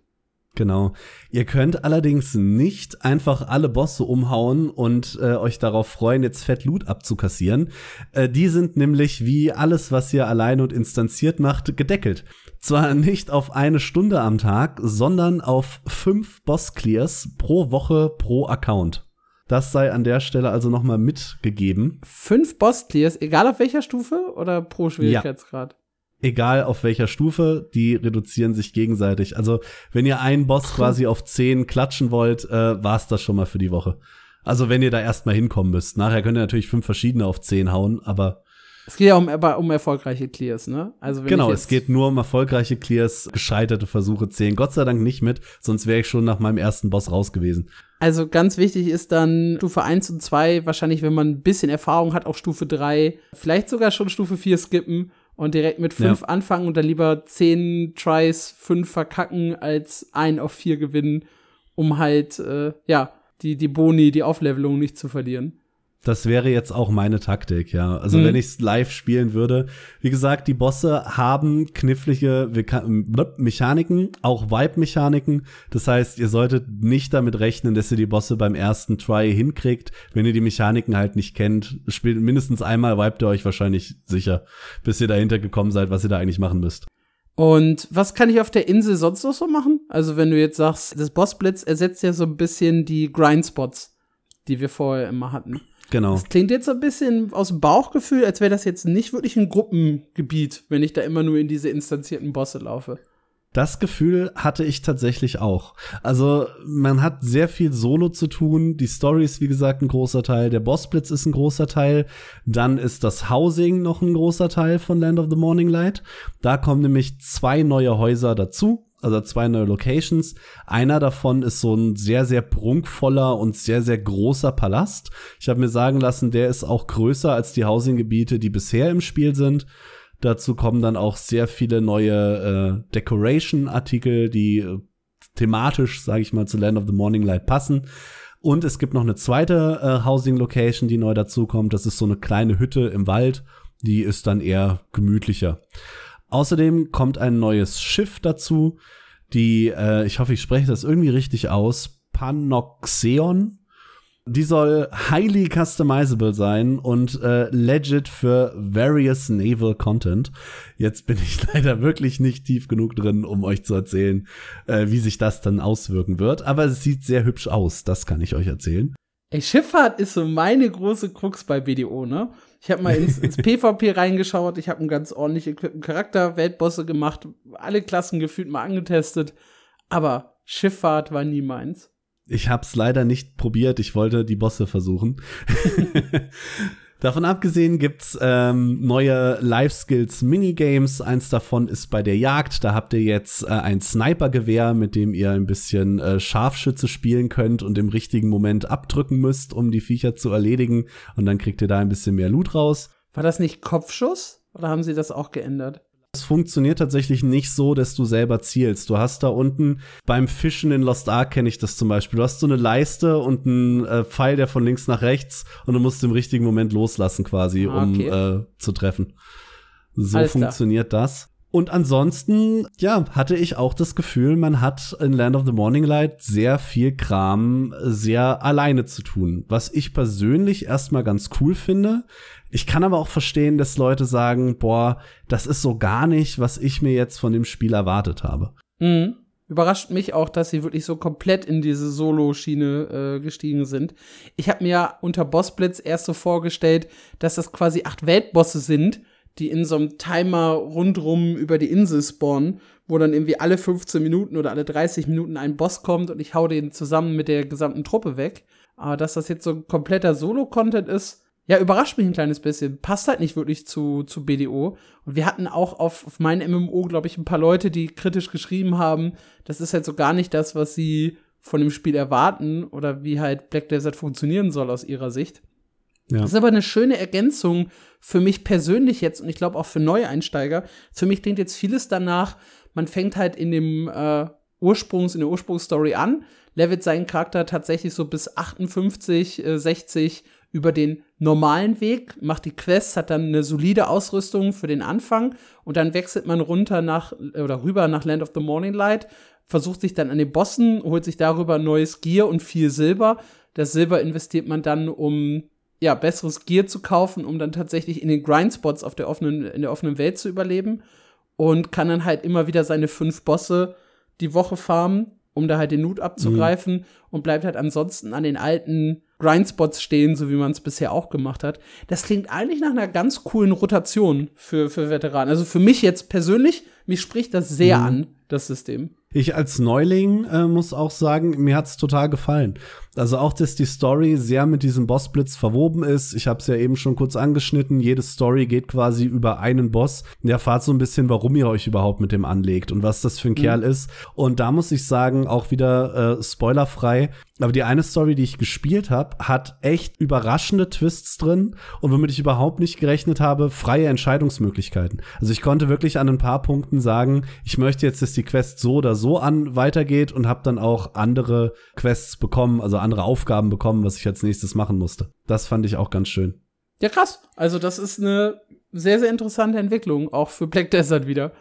Genau. Ihr könnt allerdings nicht einfach alle Bosse umhauen und äh, euch darauf freuen, jetzt fett Loot abzukassieren. Äh, die sind nämlich wie alles, was ihr allein und instanziert macht, gedeckelt. Zwar nicht auf eine Stunde am Tag, sondern auf fünf Boss-Clears pro Woche pro Account. Das sei an der Stelle also nochmal mitgegeben. Fünf Boss-Clears, egal auf welcher Stufe oder pro Schwierigkeitsgrad? Ja egal auf welcher Stufe, die reduzieren sich gegenseitig. Also, wenn ihr einen Boss quasi auf 10 klatschen wollt, äh, war's das schon mal für die Woche. Also, wenn ihr da erstmal hinkommen müsst. Nachher könnt ihr natürlich fünf verschiedene auf 10 hauen, aber es geht ja um, um erfolgreiche Clears, ne? Also genau, es geht nur um erfolgreiche Clears, gescheiterte Versuche zählen. Gott sei Dank nicht mit, sonst wäre ich schon nach meinem ersten Boss raus gewesen. Also ganz wichtig ist dann Stufe 1 und 2, wahrscheinlich, wenn man ein bisschen Erfahrung hat, auch Stufe 3, vielleicht sogar schon Stufe 4 skippen und direkt mit fünf ja. anfangen und dann lieber zehn Tries, fünf verkacken, als ein auf vier gewinnen, um halt, äh, ja, die, die Boni, die Auflevelung nicht zu verlieren. Das wäre jetzt auch meine Taktik, ja. Also mhm. wenn ich es live spielen würde. Wie gesagt, die Bosse haben knifflige Mechaniken, auch Vibe-Mechaniken. Das heißt, ihr solltet nicht damit rechnen, dass ihr die Bosse beim ersten Try hinkriegt. Wenn ihr die Mechaniken halt nicht kennt, spielt mindestens einmal vibet ihr euch wahrscheinlich sicher, bis ihr dahinter gekommen seid, was ihr da eigentlich machen müsst. Und was kann ich auf der Insel sonst noch so machen? Also wenn du jetzt sagst, das Bossblitz ersetzt ja so ein bisschen die Grindspots, die wir vorher immer hatten. Genau. Das klingt jetzt so ein bisschen aus dem Bauchgefühl, als wäre das jetzt nicht wirklich ein Gruppengebiet, wenn ich da immer nur in diese instanzierten Bosse laufe. Das Gefühl hatte ich tatsächlich auch. Also, man hat sehr viel Solo zu tun. Die Story ist, wie gesagt, ein großer Teil. Der Bossblitz ist ein großer Teil. Dann ist das Housing noch ein großer Teil von Land of the Morning Light. Da kommen nämlich zwei neue Häuser dazu also zwei neue Locations. Einer davon ist so ein sehr, sehr prunkvoller und sehr, sehr großer Palast. Ich habe mir sagen lassen, der ist auch größer als die Housing-Gebiete, die bisher im Spiel sind. Dazu kommen dann auch sehr viele neue äh, Decoration-Artikel, die äh, thematisch, sage ich mal, zu Land of the Morning Light passen. Und es gibt noch eine zweite äh, Housing-Location, die neu dazukommt. Das ist so eine kleine Hütte im Wald. Die ist dann eher gemütlicher. Außerdem kommt ein neues Schiff dazu, die, äh, ich hoffe, ich spreche das irgendwie richtig aus, Panoxeon. Die soll highly customizable sein und äh, legit für various naval content. Jetzt bin ich (laughs) leider wirklich nicht tief genug drin, um euch zu erzählen, äh, wie sich das dann auswirken wird. Aber es sieht sehr hübsch aus, das kann ich euch erzählen. Ey, Schifffahrt ist so meine große Krux bei BDO, ne? Ich habe mal ins, ins (laughs) PvP reingeschaut, ich habe einen ganz ordentlich equipten Charakter, Weltbosse gemacht, alle Klassen gefühlt mal angetestet, aber Schifffahrt war nie meins. Ich hab's leider nicht probiert, ich wollte die Bosse versuchen. (laughs) Davon abgesehen gibt's ähm, neue Life Skills Minigames. Eins davon ist bei der Jagd. Da habt ihr jetzt äh, ein Snipergewehr, mit dem ihr ein bisschen äh, Scharfschütze spielen könnt und im richtigen Moment abdrücken müsst, um die Viecher zu erledigen. Und dann kriegt ihr da ein bisschen mehr Loot raus. War das nicht Kopfschuss oder haben sie das auch geändert? Es funktioniert tatsächlich nicht so, dass du selber zielst. Du hast da unten beim Fischen in Lost Ark kenne ich das zum Beispiel. Du hast so eine Leiste und einen äh, Pfeil, der von links nach rechts und du musst im richtigen Moment loslassen quasi, ah, okay. um äh, zu treffen. So Alles funktioniert klar. das. Und ansonsten, ja, hatte ich auch das Gefühl, man hat in Land of the Morning Light sehr viel Kram sehr alleine zu tun. Was ich persönlich erstmal ganz cool finde. Ich kann aber auch verstehen, dass Leute sagen, boah, das ist so gar nicht, was ich mir jetzt von dem Spiel erwartet habe. Mhm. Überrascht mich auch, dass sie wirklich so komplett in diese Solo-Schiene äh, gestiegen sind. Ich habe mir unter Bossblitz erst so vorgestellt, dass das quasi acht Weltbosse sind die in so einem Timer rundrum über die Insel spawnen, wo dann irgendwie alle 15 Minuten oder alle 30 Minuten ein Boss kommt und ich hau den zusammen mit der gesamten Truppe weg. Aber dass das jetzt so ein kompletter Solo-Content ist, ja, überrascht mich ein kleines bisschen. Passt halt nicht wirklich zu, zu BDO. Und wir hatten auch auf, auf meinem MMO, glaube ich, ein paar Leute, die kritisch geschrieben haben, das ist halt so gar nicht das, was sie von dem Spiel erwarten oder wie halt Black Desert funktionieren soll aus ihrer Sicht. Ja. Das ist aber eine schöne Ergänzung für mich persönlich jetzt und ich glaube auch für Neueinsteiger. Für mich klingt jetzt vieles danach, man fängt halt in dem äh, Ursprungs, in der Ursprungsstory an, levelt seinen Charakter tatsächlich so bis 58, äh, 60 über den normalen Weg, macht die Quests, hat dann eine solide Ausrüstung für den Anfang und dann wechselt man runter nach oder rüber nach Land of the Morning Light, versucht sich dann an den Bossen, holt sich darüber neues Gear und viel Silber. Das Silber investiert man dann, um ja, besseres Gear zu kaufen, um dann tatsächlich in den Grindspots auf der offenen, in der offenen Welt zu überleben. Und kann dann halt immer wieder seine fünf Bosse die Woche farmen, um da halt den Loot abzugreifen mhm. und bleibt halt ansonsten an den alten Grindspots stehen, so wie man es bisher auch gemacht hat. Das klingt eigentlich nach einer ganz coolen Rotation für, für Veteranen. Also für mich jetzt persönlich, mich spricht das sehr mhm. an, das System. Ich als Neuling äh, muss auch sagen, mir hat's total gefallen. Also auch, dass die Story sehr mit diesem Bossblitz verwoben ist. Ich habe es ja eben schon kurz angeschnitten. Jede Story geht quasi über einen Boss. Der erfahrt so ein bisschen, warum ihr euch überhaupt mit dem anlegt und was das für ein mhm. Kerl ist. Und da muss ich sagen, auch wieder äh, spoilerfrei. Aber die eine Story, die ich gespielt habe, hat echt überraschende Twists drin und womit ich überhaupt nicht gerechnet habe, freie Entscheidungsmöglichkeiten. Also ich konnte wirklich an ein paar Punkten sagen, ich möchte jetzt, dass die Quest so oder so an weitergeht und habe dann auch andere Quests bekommen, also andere Aufgaben bekommen, was ich als nächstes machen musste. Das fand ich auch ganz schön. Ja, krass. Also das ist eine sehr, sehr interessante Entwicklung, auch für Black Desert wieder.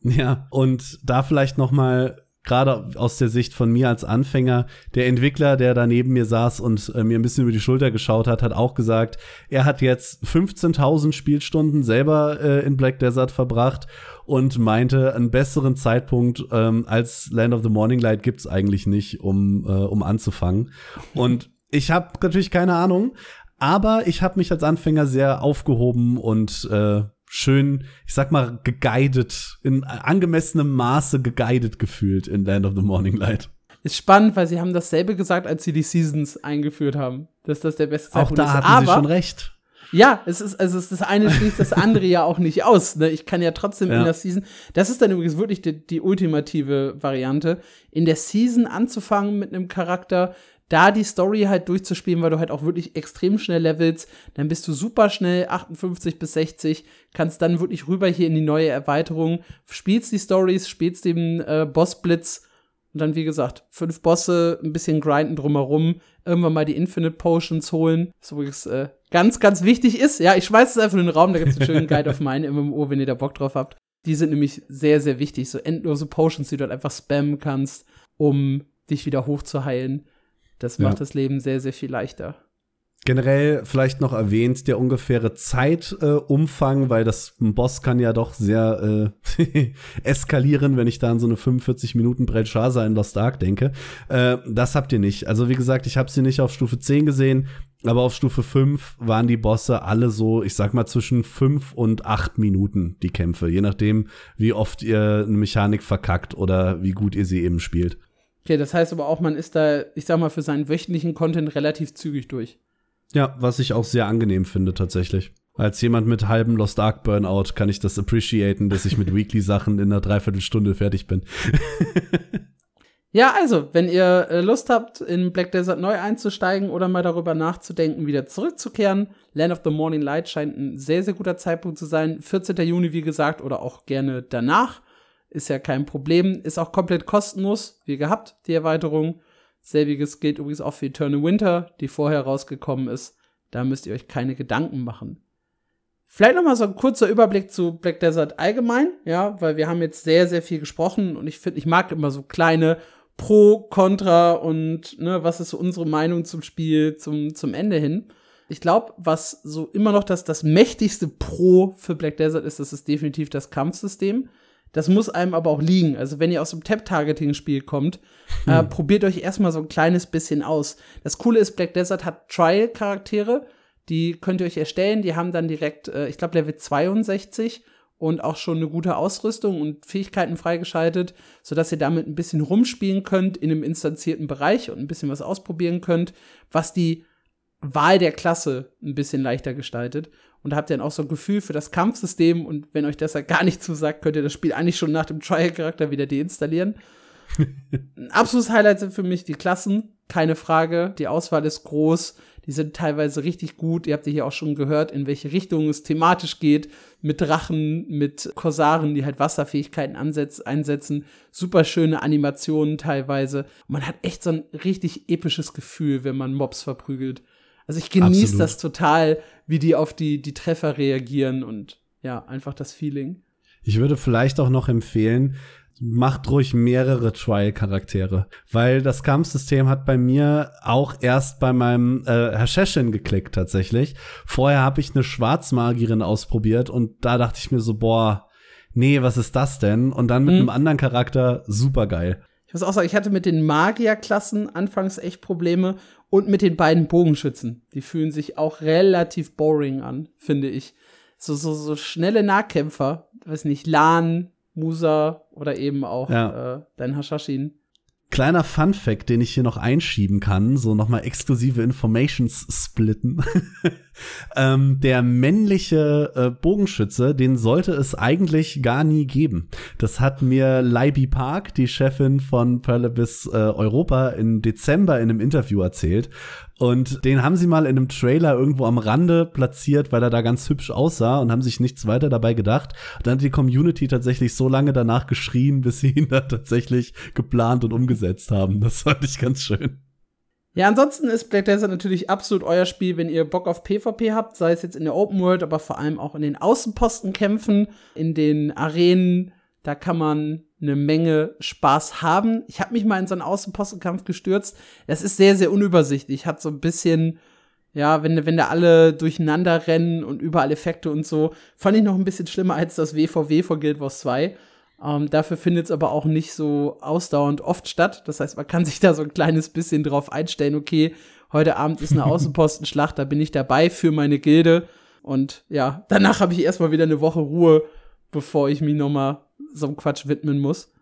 Ja, und da vielleicht noch mal gerade aus der Sicht von mir als Anfänger, der Entwickler, der da neben mir saß und äh, mir ein bisschen über die Schulter geschaut hat, hat auch gesagt, er hat jetzt 15.000 Spielstunden selber äh, in Black Desert verbracht und meinte, einen besseren Zeitpunkt ähm, als Land of the Morning Light gibt's eigentlich nicht, um, äh, um anzufangen. Und ich habe natürlich keine Ahnung, aber ich habe mich als Anfänger sehr aufgehoben und äh, schön, ich sag mal, geguidet, in angemessenem Maße geguidet gefühlt in Land of the Morning Light. Ist spannend, weil sie haben dasselbe gesagt, als sie die Seasons eingeführt haben, dass das der beste Zeitpunkt ist. Auch da hatten Aber, sie schon recht. Ja, es ist, also das eine schließt das andere ja auch nicht aus. Ne? Ich kann ja trotzdem ja. in der Season, das ist dann übrigens wirklich die, die ultimative Variante, in der Season anzufangen mit einem Charakter, da die Story halt durchzuspielen, weil du halt auch wirklich extrem schnell levelst, dann bist du super schnell 58 bis 60, kannst dann wirklich rüber hier in die neue Erweiterung, spielst die Stories, spielst den äh, Bossblitz und dann, wie gesagt, fünf Bosse, ein bisschen grinden drumherum, irgendwann mal die Infinite Potions holen, was übrigens äh, ganz, ganz wichtig ist. Ja, ich schmeiß es einfach in den Raum, da gibt's einen schönen Guide auf meinen MMO, wenn ihr da Bock drauf habt. Die sind nämlich sehr, sehr wichtig, so endlose Potions, die du halt einfach spammen kannst, um dich wieder hochzuheilen. Das macht ja. das Leben sehr, sehr viel leichter. Generell vielleicht noch erwähnt, der ungefähre Zeitumfang, äh, weil das ein Boss kann ja doch sehr äh, (laughs) eskalieren, wenn ich da an so eine 45 Minuten Brecciasa in Lost Ark denke. Äh, das habt ihr nicht. Also wie gesagt, ich habe sie nicht auf Stufe 10 gesehen, aber auf Stufe 5 waren die Bosse alle so, ich sag mal, zwischen 5 und 8 Minuten die Kämpfe, je nachdem, wie oft ihr eine Mechanik verkackt oder wie gut ihr sie eben spielt. Okay, das heißt aber auch, man ist da, ich sag mal, für seinen wöchentlichen Content relativ zügig durch. Ja, was ich auch sehr angenehm finde tatsächlich. Als jemand mit halbem Lost Ark Burnout kann ich das appreciaten, dass ich mit (laughs) Weekly Sachen in einer Dreiviertelstunde fertig bin. (laughs) Ja, also, wenn ihr äh, Lust habt, in Black Desert neu einzusteigen oder mal darüber nachzudenken, wieder zurückzukehren, Land of the Morning Light scheint ein sehr, sehr guter Zeitpunkt zu sein. 14. Juni, wie gesagt, oder auch gerne danach. Ist ja kein Problem. Ist auch komplett kostenlos, wie gehabt, die Erweiterung. Selbiges gilt übrigens auch für Eternal Winter, die vorher rausgekommen ist. Da müsst ihr euch keine Gedanken machen. Vielleicht noch mal so ein kurzer Überblick zu Black Desert allgemein, ja, weil wir haben jetzt sehr, sehr viel gesprochen und ich finde, ich mag immer so kleine Pro, Contra und ne, was ist unsere Meinung zum Spiel zum, zum Ende hin. Ich glaube, was so immer noch das, das mächtigste Pro für Black Desert ist, das ist definitiv das Kampfsystem. Das muss einem aber auch liegen. Also, wenn ihr aus dem Tap-Targeting-Spiel kommt, äh, hm. äh, probiert euch erstmal so ein kleines bisschen aus. Das Coole ist, Black Desert hat Trial-Charaktere die könnt ihr euch erstellen. Die haben dann direkt, äh, ich glaube, Level 62 und auch schon eine gute Ausrüstung und Fähigkeiten freigeschaltet, sodass ihr damit ein bisschen rumspielen könnt in einem instanzierten Bereich und ein bisschen was ausprobieren könnt, was die Wahl der Klasse ein bisschen leichter gestaltet. Und da habt ihr dann auch so ein Gefühl für das Kampfsystem und wenn euch das ja gar nicht zusagt, könnt ihr das Spiel eigentlich schon nach dem Trial-Charakter wieder deinstallieren. (laughs) ein absolutes Highlight sind für mich die Klassen, keine Frage. Die Auswahl ist groß. Die sind teilweise richtig gut. Ihr habt ja hier auch schon gehört, in welche Richtung es thematisch geht. Mit Drachen, mit Korsaren, die halt Wasserfähigkeiten einsetzen. Super schöne Animationen teilweise. Und man hat echt so ein richtig episches Gefühl, wenn man Mobs verprügelt. Also ich genieße das total, wie die auf die, die Treffer reagieren und ja, einfach das Feeling. Ich würde vielleicht auch noch empfehlen, macht ruhig mehrere Trial-Charaktere, weil das Kampfsystem hat bei mir auch erst bei meinem äh, Hasheshin geklickt tatsächlich. Vorher habe ich eine Schwarzmagierin ausprobiert und da dachte ich mir so, boah, nee, was ist das denn? Und dann mit mhm. einem anderen Charakter super geil. Ich muss auch sagen, ich hatte mit den Magierklassen anfangs echt Probleme und mit den beiden Bogenschützen. Die fühlen sich auch relativ boring an, finde ich. So, so, so schnelle Nahkämpfer, weiß nicht, Lan, Musa oder eben auch ja. äh, dein Hashashin. Kleiner Fun Fact, den ich hier noch einschieben kann, so nochmal exklusive Informations splitten. (laughs) ähm, der männliche äh, Bogenschütze, den sollte es eigentlich gar nie geben. Das hat mir Leiby Park, die Chefin von Perlebis äh, Europa, im Dezember in einem Interview erzählt. Und den haben sie mal in einem Trailer irgendwo am Rande platziert, weil er da ganz hübsch aussah und haben sich nichts weiter dabei gedacht. Und dann hat die Community tatsächlich so lange danach geschrien, bis sie ihn da tatsächlich geplant und umgesetzt haben. Das fand ich ganz schön. Ja, ansonsten ist Black Desert natürlich absolut euer Spiel, wenn ihr Bock auf PvP habt, sei es jetzt in der Open World, aber vor allem auch in den Außenpostenkämpfen, in den Arenen. Da kann man eine Menge Spaß haben. Ich habe mich mal in so einen Außenpostenkampf gestürzt. Das ist sehr, sehr unübersichtlich. Hat so ein bisschen, ja, wenn, wenn da alle durcheinander rennen und überall Effekte und so, fand ich noch ein bisschen schlimmer als das WVW von Guild Wars 2. Ähm, dafür findet es aber auch nicht so ausdauernd oft statt. Das heißt, man kann (laughs) sich da so ein kleines bisschen drauf einstellen, okay, heute Abend ist eine (laughs) Außenpostenschlacht, da bin ich dabei für meine Gilde. Und ja, danach habe ich erstmal wieder eine Woche Ruhe, bevor ich mich noch mal so einem Quatsch widmen muss.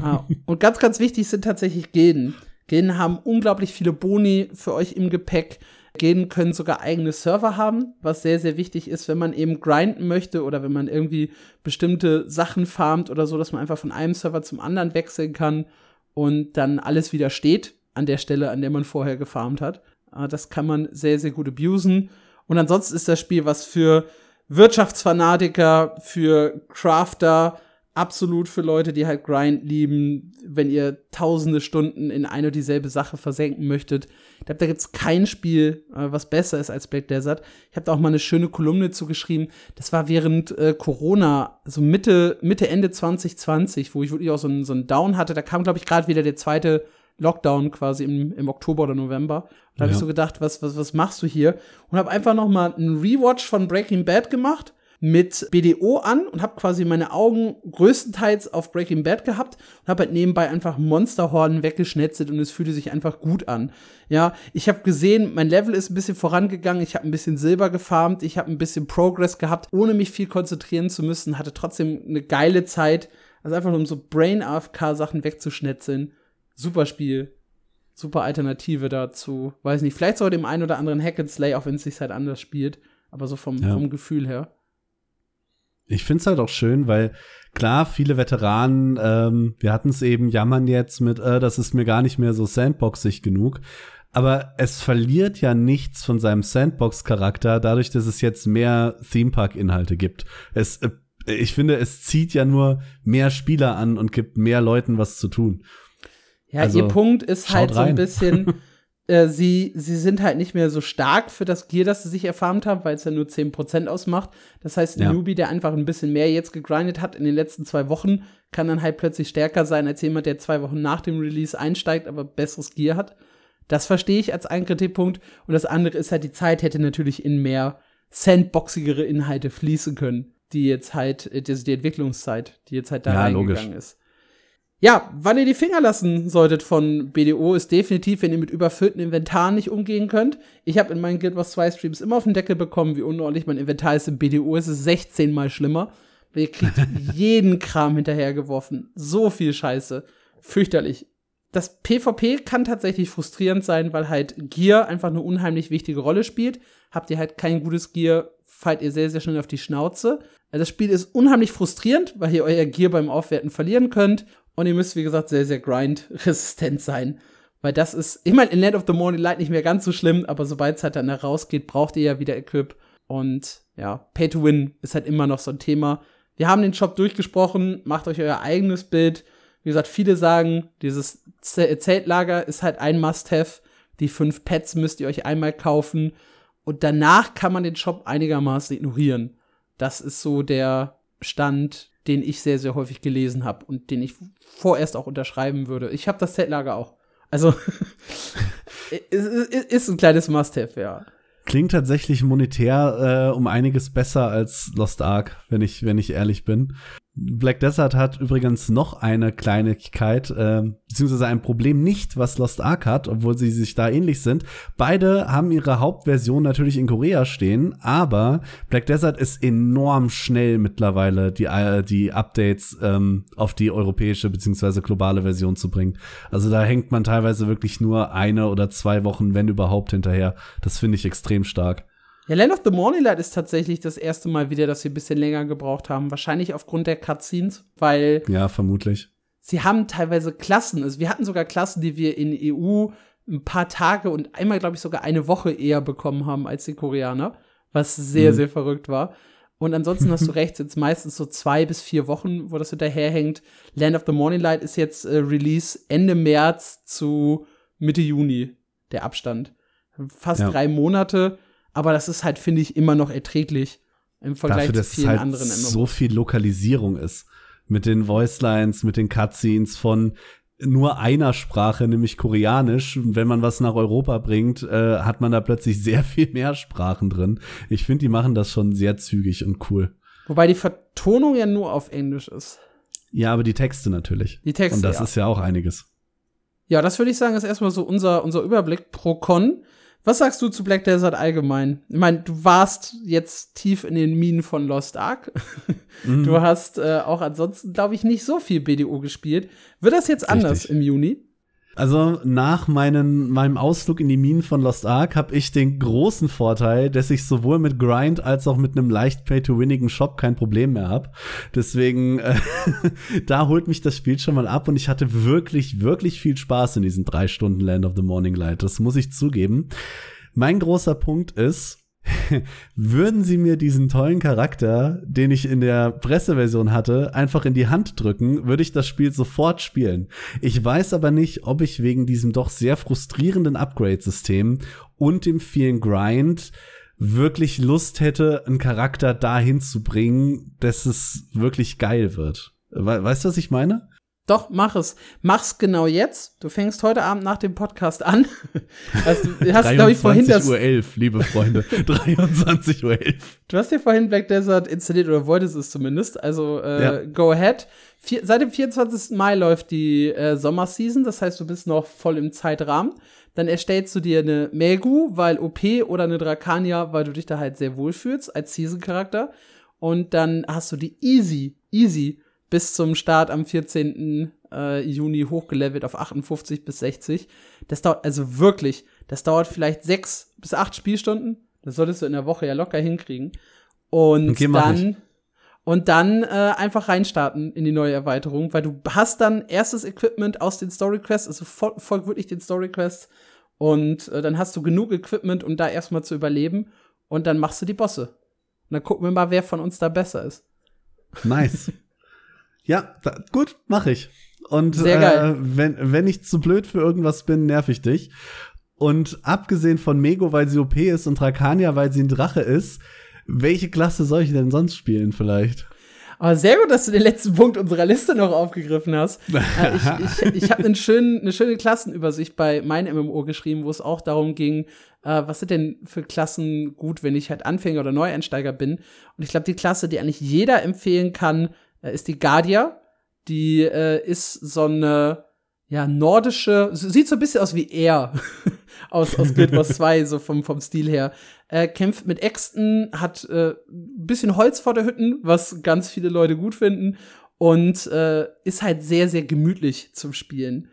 ah, (laughs) und ganz, ganz wichtig sind tatsächlich Gilden. Gilden haben unglaublich viele Boni für euch im Gepäck. Gilden können sogar eigene Server haben, was sehr, sehr wichtig ist, wenn man eben grinden möchte oder wenn man irgendwie bestimmte Sachen farmt oder so, dass man einfach von einem Server zum anderen wechseln kann und dann alles wieder steht an der Stelle, an der man vorher gefarmt hat. Ah, das kann man sehr, sehr gut abusen. Und ansonsten ist das Spiel was für Wirtschaftsfanatiker, für Crafter, absolut für Leute, die halt Grind lieben, wenn ihr tausende Stunden in eine und dieselbe Sache versenken möchtet. Ich glaube, da gibt's kein Spiel, äh, was besser ist als Black Desert. Ich habe da auch mal eine schöne Kolumne zugeschrieben. Das war während äh, Corona, so Mitte, Mitte, Ende 2020, wo ich wirklich auch so einen, so einen Down hatte. Da kam, glaube ich, gerade wieder der zweite Lockdown quasi im, im Oktober oder November. Da habe ja. ich so gedacht, was, was, was machst du hier? Und habe einfach noch mal einen Rewatch von Breaking Bad gemacht mit BDO an und habe quasi meine Augen größtenteils auf Breaking Bad gehabt und habe halt nebenbei einfach Monsterhorden weggeschnetzelt und es fühlte sich einfach gut an. Ja, ich habe gesehen, mein Level ist ein bisschen vorangegangen, ich habe ein bisschen Silber gefarmt, ich habe ein bisschen Progress gehabt, ohne mich viel konzentrieren zu müssen, hatte trotzdem eine geile Zeit, also einfach nur um so Brain AFK Sachen wegzuschnetzeln. Super Spiel. Super Alternative dazu. Weiß nicht, vielleicht sogar dem einen oder anderen Hack and Slay, auch wenn es sich halt anders spielt, aber so vom, ja. vom Gefühl her. Ich finde es halt auch schön, weil klar, viele Veteranen, ähm, wir hatten es eben, jammern jetzt mit, äh, das ist mir gar nicht mehr so sandboxig genug. Aber es verliert ja nichts von seinem Sandbox-Charakter, dadurch, dass es jetzt mehr Theme-Park-Inhalte gibt. Es, äh, ich finde, es zieht ja nur mehr Spieler an und gibt mehr Leuten was zu tun. Ja, also, ihr Punkt ist halt so ein bisschen, (laughs) äh, sie, sie sind halt nicht mehr so stark für das Gear, das sie sich erfarmt haben, weil es ja nur 10% ausmacht. Das heißt, ein ja. Newbie, der einfach ein bisschen mehr jetzt gegrindet hat in den letzten zwei Wochen, kann dann halt plötzlich stärker sein als jemand, der zwei Wochen nach dem Release einsteigt, aber besseres Gear hat. Das verstehe ich als einen Kritikpunkt. Und das andere ist halt, die Zeit hätte natürlich in mehr sandboxigere Inhalte fließen können, die jetzt halt, äh, das ist die Entwicklungszeit, die jetzt halt da ja, reingegangen logisch. ist. Ja, wann ihr die Finger lassen solltet von BDO, ist definitiv, wenn ihr mit überfüllten Inventaren nicht umgehen könnt. Ich habe in meinen Guild Wars 2 Streams immer auf den Deckel bekommen, wie unordentlich mein Inventar ist. Im BDO ist es 16 mal schlimmer. Ihr kriegt (laughs) jeden Kram hinterhergeworfen. So viel Scheiße. Fürchterlich. Das PvP kann tatsächlich frustrierend sein, weil halt Gear einfach eine unheimlich wichtige Rolle spielt. Habt ihr halt kein gutes Gear, fallt ihr sehr, sehr schnell auf die Schnauze. Also das Spiel ist unheimlich frustrierend, weil ihr euer Gear beim Aufwerten verlieren könnt und ihr müsst, wie gesagt, sehr, sehr grind-resistent sein. Weil das ist, ich meine, in Land of the Morning Light nicht mehr ganz so schlimm, aber sobald es halt dann rausgeht, braucht ihr ja wieder Equip. Und ja, Pay to Win ist halt immer noch so ein Thema. Wir haben den Shop durchgesprochen, macht euch euer eigenes Bild. Wie gesagt, viele sagen, dieses Zeltlager ist halt ein Must-Have. Die fünf Pets müsst ihr euch einmal kaufen. Und danach kann man den Shop einigermaßen ignorieren. Das ist so der Stand, den ich sehr, sehr häufig gelesen habe und den ich vorerst auch unterschreiben würde. Ich habe das Zeltlager auch. Also, (laughs) ist, ist ein kleines Must-Have, ja. Klingt tatsächlich monetär äh, um einiges besser als Lost Ark, wenn ich, wenn ich ehrlich bin. Black Desert hat übrigens noch eine Kleinigkeit, äh, beziehungsweise ein Problem nicht, was Lost Ark hat, obwohl sie sich da ähnlich sind. Beide haben ihre Hauptversion natürlich in Korea stehen, aber Black Desert ist enorm schnell mittlerweile, die, äh, die Updates ähm, auf die europäische beziehungsweise globale Version zu bringen. Also da hängt man teilweise wirklich nur eine oder zwei Wochen, wenn überhaupt, hinterher. Das finde ich extrem stark. Ja, Land of the Morning Light ist tatsächlich das erste Mal wieder, dass sie ein bisschen länger gebraucht haben. Wahrscheinlich aufgrund der Cutscenes, weil. Ja, vermutlich. Sie haben teilweise Klassen. Also wir hatten sogar Klassen, die wir in EU ein paar Tage und einmal, glaube ich, sogar eine Woche eher bekommen haben als die Koreaner. Was sehr, mhm. sehr verrückt war. Und ansonsten hast du (laughs) recht, sind meistens so zwei bis vier Wochen, wo das hinterherhängt. Land of the Morning Light ist jetzt äh, Release Ende März zu Mitte Juni, der Abstand. Fast ja. drei Monate aber das ist halt, finde ich, immer noch erträglich im Vergleich Dafür, zu vielen halt anderen MMOs. so viel Lokalisierung ist. Mit den Voicelines, mit den Cutscenes von nur einer Sprache, nämlich Koreanisch. Und wenn man was nach Europa bringt, äh, hat man da plötzlich sehr viel mehr Sprachen drin. Ich finde, die machen das schon sehr zügig und cool. Wobei die Vertonung ja nur auf Englisch ist. Ja, aber die Texte natürlich. Die Texte. Und das ja. ist ja auch einiges. Ja, das würde ich sagen, ist erstmal so unser, unser Überblick pro Con. Was sagst du zu Black Desert allgemein? Ich meine, du warst jetzt tief in den Minen von Lost Ark. (laughs) Mhm. Du hast äh, auch ansonsten, glaube ich, nicht so viel BDO gespielt. Wird das jetzt Richtig. anders im Juni? Also nach meinen, meinem Ausflug in die Minen von Lost Ark habe ich den großen Vorteil, dass ich sowohl mit Grind als auch mit einem leicht pay-to-winnigen Shop kein Problem mehr habe. Deswegen, äh, (laughs) da holt mich das Spiel schon mal ab und ich hatte wirklich, wirklich viel Spaß in diesen drei Stunden Land of the Morning Light. Das muss ich zugeben. Mein großer Punkt ist, (laughs) würden sie mir diesen tollen Charakter, den ich in der Presseversion hatte, einfach in die Hand drücken, würde ich das Spiel sofort spielen. Ich weiß aber nicht, ob ich wegen diesem doch sehr frustrierenden Upgrade-System und dem vielen Grind wirklich Lust hätte, einen Charakter dahin zu bringen, dass es wirklich geil wird. Weißt du, was ich meine? Doch, mach es. Mach's genau jetzt. Du fängst heute Abend nach dem Podcast an. (laughs) Also, du hast, glaube ich, vorhin das. Uhr 11, liebe Freunde. (laughs) 23 Uhr 11. Du hast dir vorhin Black Desert installiert oder wolltest es zumindest. Also, äh, ja. go ahead. Vier, seit dem 24. Mai läuft die äh, Sommerseason. Das heißt, du bist noch voll im Zeitrahmen. Dann erstellst du dir eine Megu, weil OP oder eine Drakania, weil du dich da halt sehr wohl fühlst als Season-Charakter. Und dann hast du die Easy, Easy bis zum Start am 14. Äh, Juni hochgelevelt auf 58 bis 60. Das dauert also wirklich, das dauert vielleicht sechs bis acht Spielstunden. Das solltest du in der Woche ja locker hinkriegen. Und okay, dann und dann äh, einfach reinstarten in die neue Erweiterung, weil du hast dann erstes Equipment aus den Story Quests, also folgt fol wirklich den Story Quests und äh, dann hast du genug Equipment, um da erstmal zu überleben und dann machst du die Bosse. Und dann gucken wir mal, wer von uns da besser ist. Nice. Ja, da, gut, mach ich. Und Sehr geil. Äh, wenn, wenn ich zu blöd für irgendwas bin, nerv ich dich. Und abgesehen von Mego, weil sie OP ist und Drakania, weil sie ein Drache ist, welche Klasse soll ich denn sonst spielen vielleicht? Aber sehr gut, dass du den letzten Punkt unserer Liste noch aufgegriffen hast. (laughs) Äh, ich ich, ich habe eine schöne Klassenübersicht bei meinem MMO geschrieben, wo es auch darum ging, äh, was sind denn für Klassen gut, wenn ich halt Anfänger oder Neueinsteiger bin. Und ich glaube, die Klasse, die eigentlich jeder empfehlen kann, ist die Guardia. Die äh, ist so eine ja, nordische, sieht so ein bisschen aus wie er (laughs) aus, aus Guild Wars 2, so vom, vom Stil her. Er kämpft mit Äxten, hat äh, bisschen Holz vor der Hütten, was ganz viele Leute gut finden und äh, ist halt sehr, sehr gemütlich zum Spielen.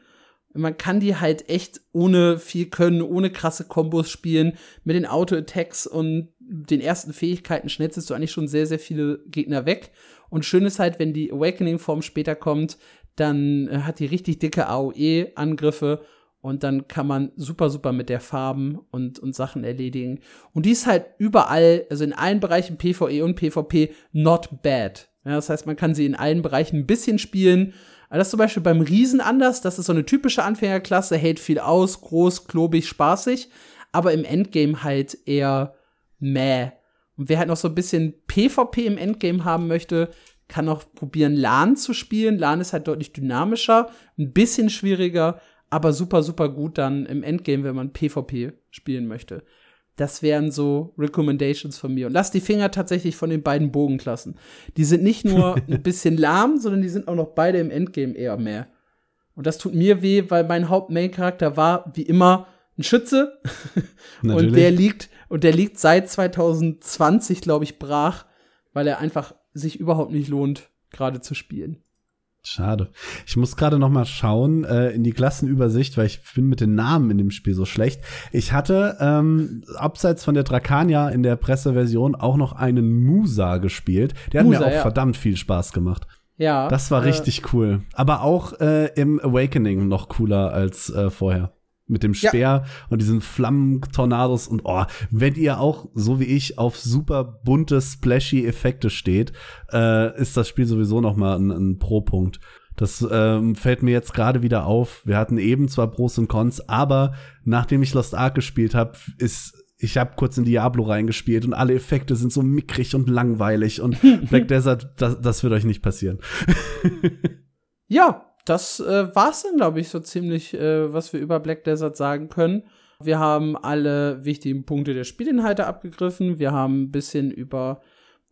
Man kann die halt echt ohne viel Können, ohne krasse Kombos spielen. Mit den Auto-Attacks und den ersten Fähigkeiten schnetzelst du eigentlich schon sehr, sehr viele Gegner weg. Und schön ist halt, wenn die Awakening-Form später kommt, dann äh, hat die richtig dicke AOE-Angriffe und dann kann man super, super mit der Farben und, und Sachen erledigen. Und die ist halt überall, also in allen Bereichen PvE und PvP, not bad. Ja, das heißt, man kann sie in allen Bereichen ein bisschen spielen. Aber das ist zum Beispiel beim Riesen anders. Das ist so eine typische Anfängerklasse, hält viel aus, groß, klobig, spaßig. Aber im Endgame halt eher meh. Und wer halt noch so ein bisschen PvP im Endgame haben möchte, kann auch probieren, LAN zu spielen. LAN ist halt deutlich dynamischer, ein bisschen schwieriger, aber super, super gut dann im Endgame, wenn man PvP spielen möchte. Das wären so Recommendations von mir. Und lass die Finger tatsächlich von den beiden Bogenklassen. Die sind nicht nur (laughs) ein bisschen lahm, sondern die sind auch noch beide im Endgame eher mehr. Und das tut mir weh, weil mein Haupt-Main-Charakter war, wie immer, ein Schütze. (laughs) und der liegt, und der liegt seit 2020, glaube ich, brach, weil er einfach sich überhaupt nicht lohnt, gerade zu spielen. Schade. Ich muss gerade noch mal schauen äh, in die Klassenübersicht, weil ich bin mit den Namen in dem Spiel so schlecht. Ich hatte ähm, abseits von der Drakania in der Presseversion auch noch einen Musa gespielt. Der hat Musa, mir auch ja. verdammt viel Spaß gemacht. Ja. Das war äh, richtig cool. Aber auch äh, im Awakening noch cooler als äh, vorher mit dem Speer ja. und diesen Flammentornados und oh, wenn ihr auch so wie ich auf super bunte splashy Effekte steht, äh, ist das Spiel sowieso noch mal ein, ein Pro-Punkt. Das ähm, fällt mir jetzt gerade wieder auf. Wir hatten eben zwar Pros und Cons, aber nachdem ich Lost Ark gespielt habe, ist ich habe kurz in Diablo reingespielt und alle Effekte sind so mickrig und langweilig und (laughs) Black Desert, das, das wird euch nicht passieren. (laughs) ja, das äh, war's dann, glaube ich, so ziemlich, äh, was wir über Black Desert sagen können. Wir haben alle wichtigen Punkte der Spielinhalte abgegriffen. Wir haben ein bisschen über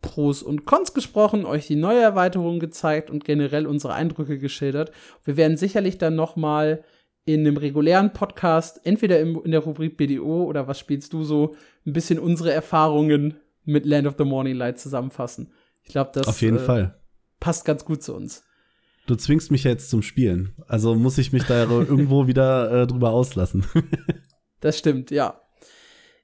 Pros und Cons gesprochen, euch die neue Erweiterung gezeigt und generell unsere Eindrücke geschildert. Wir werden sicherlich dann noch mal in einem regulären Podcast, entweder in der Rubrik BDO oder was spielst du so, ein bisschen unsere Erfahrungen mit Land of the Morning Light zusammenfassen. Ich glaube, das Auf jeden äh, Fall. passt ganz gut zu uns. Du zwingst mich ja jetzt zum Spielen. Also muss ich mich da (laughs) irgendwo wieder äh, drüber auslassen. (laughs) das stimmt, ja.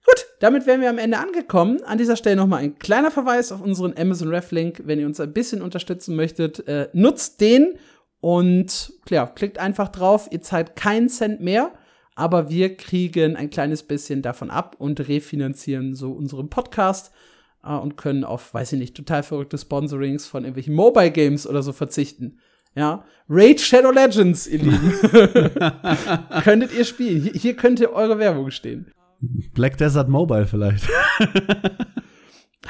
Gut, damit wären wir am Ende angekommen. An dieser Stelle nochmal ein kleiner Verweis auf unseren Amazon Ref Link. Wenn ihr uns ein bisschen unterstützen möchtet, äh, nutzt den und klar, klickt einfach drauf. Ihr zahlt keinen Cent mehr, aber wir kriegen ein kleines bisschen davon ab und refinanzieren so unseren Podcast äh, und können auf, weiß ich nicht, total verrückte Sponsorings von irgendwelchen Mobile Games oder so verzichten. Ja, Raid Shadow Legends, ihr Lieben. (laughs) Könntet ihr spielen. Hier, hier könnte eure Werbung stehen. Black Desert Mobile vielleicht.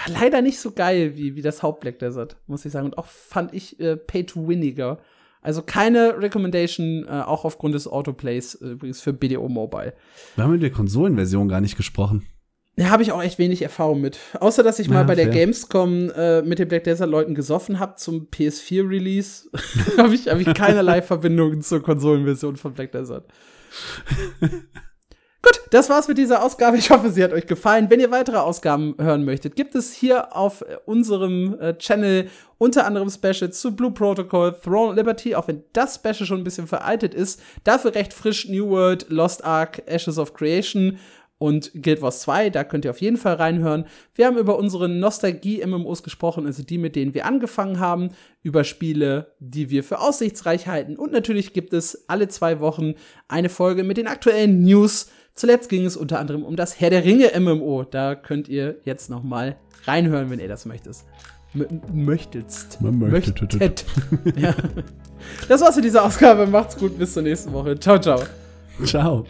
Leider nicht so geil wie, wie das Haupt Black Desert, muss ich sagen. Und auch fand ich äh, Pay-to-Winniger. Also keine Recommendation, äh, auch aufgrund des Autoplays äh, übrigens für BDO Mobile. Wir haben in der Konsolenversion gar nicht gesprochen. Ja, habe ich auch echt wenig Erfahrung mit. Außer, dass ich ja, mal bei fair. der Gamescom äh, mit den Black Desert-Leuten gesoffen habe zum PS4-Release, (laughs) habe ich, hab ich keinerlei Verbindungen zur Konsolenversion von Black Desert. (laughs) Gut, das war's mit dieser Ausgabe. Ich hoffe, sie hat euch gefallen. Wenn ihr weitere Ausgaben hören möchtet, gibt es hier auf unserem äh, Channel unter anderem Specials zu Blue Protocol, Throne Liberty, auch wenn das Special schon ein bisschen veraltet ist. Dafür recht frisch New World, Lost Ark, Ashes of Creation und Guild Wars 2, da könnt ihr auf jeden Fall reinhören. Wir haben über unsere Nostalgie-MMOs gesprochen, also die, mit denen wir angefangen haben, über Spiele, die wir für aussichtsreich halten. Und natürlich gibt es alle zwei Wochen eine Folge mit den aktuellen News. Zuletzt ging es unter anderem um das Herr der Ringe MMO. Da könnt ihr jetzt noch mal reinhören, wenn ihr das möchtet. M möchtetst. Möchtet. ja. Das war's für diese Ausgabe. Macht's gut. Bis zur nächsten Woche. Ciao, ciao. Ciao.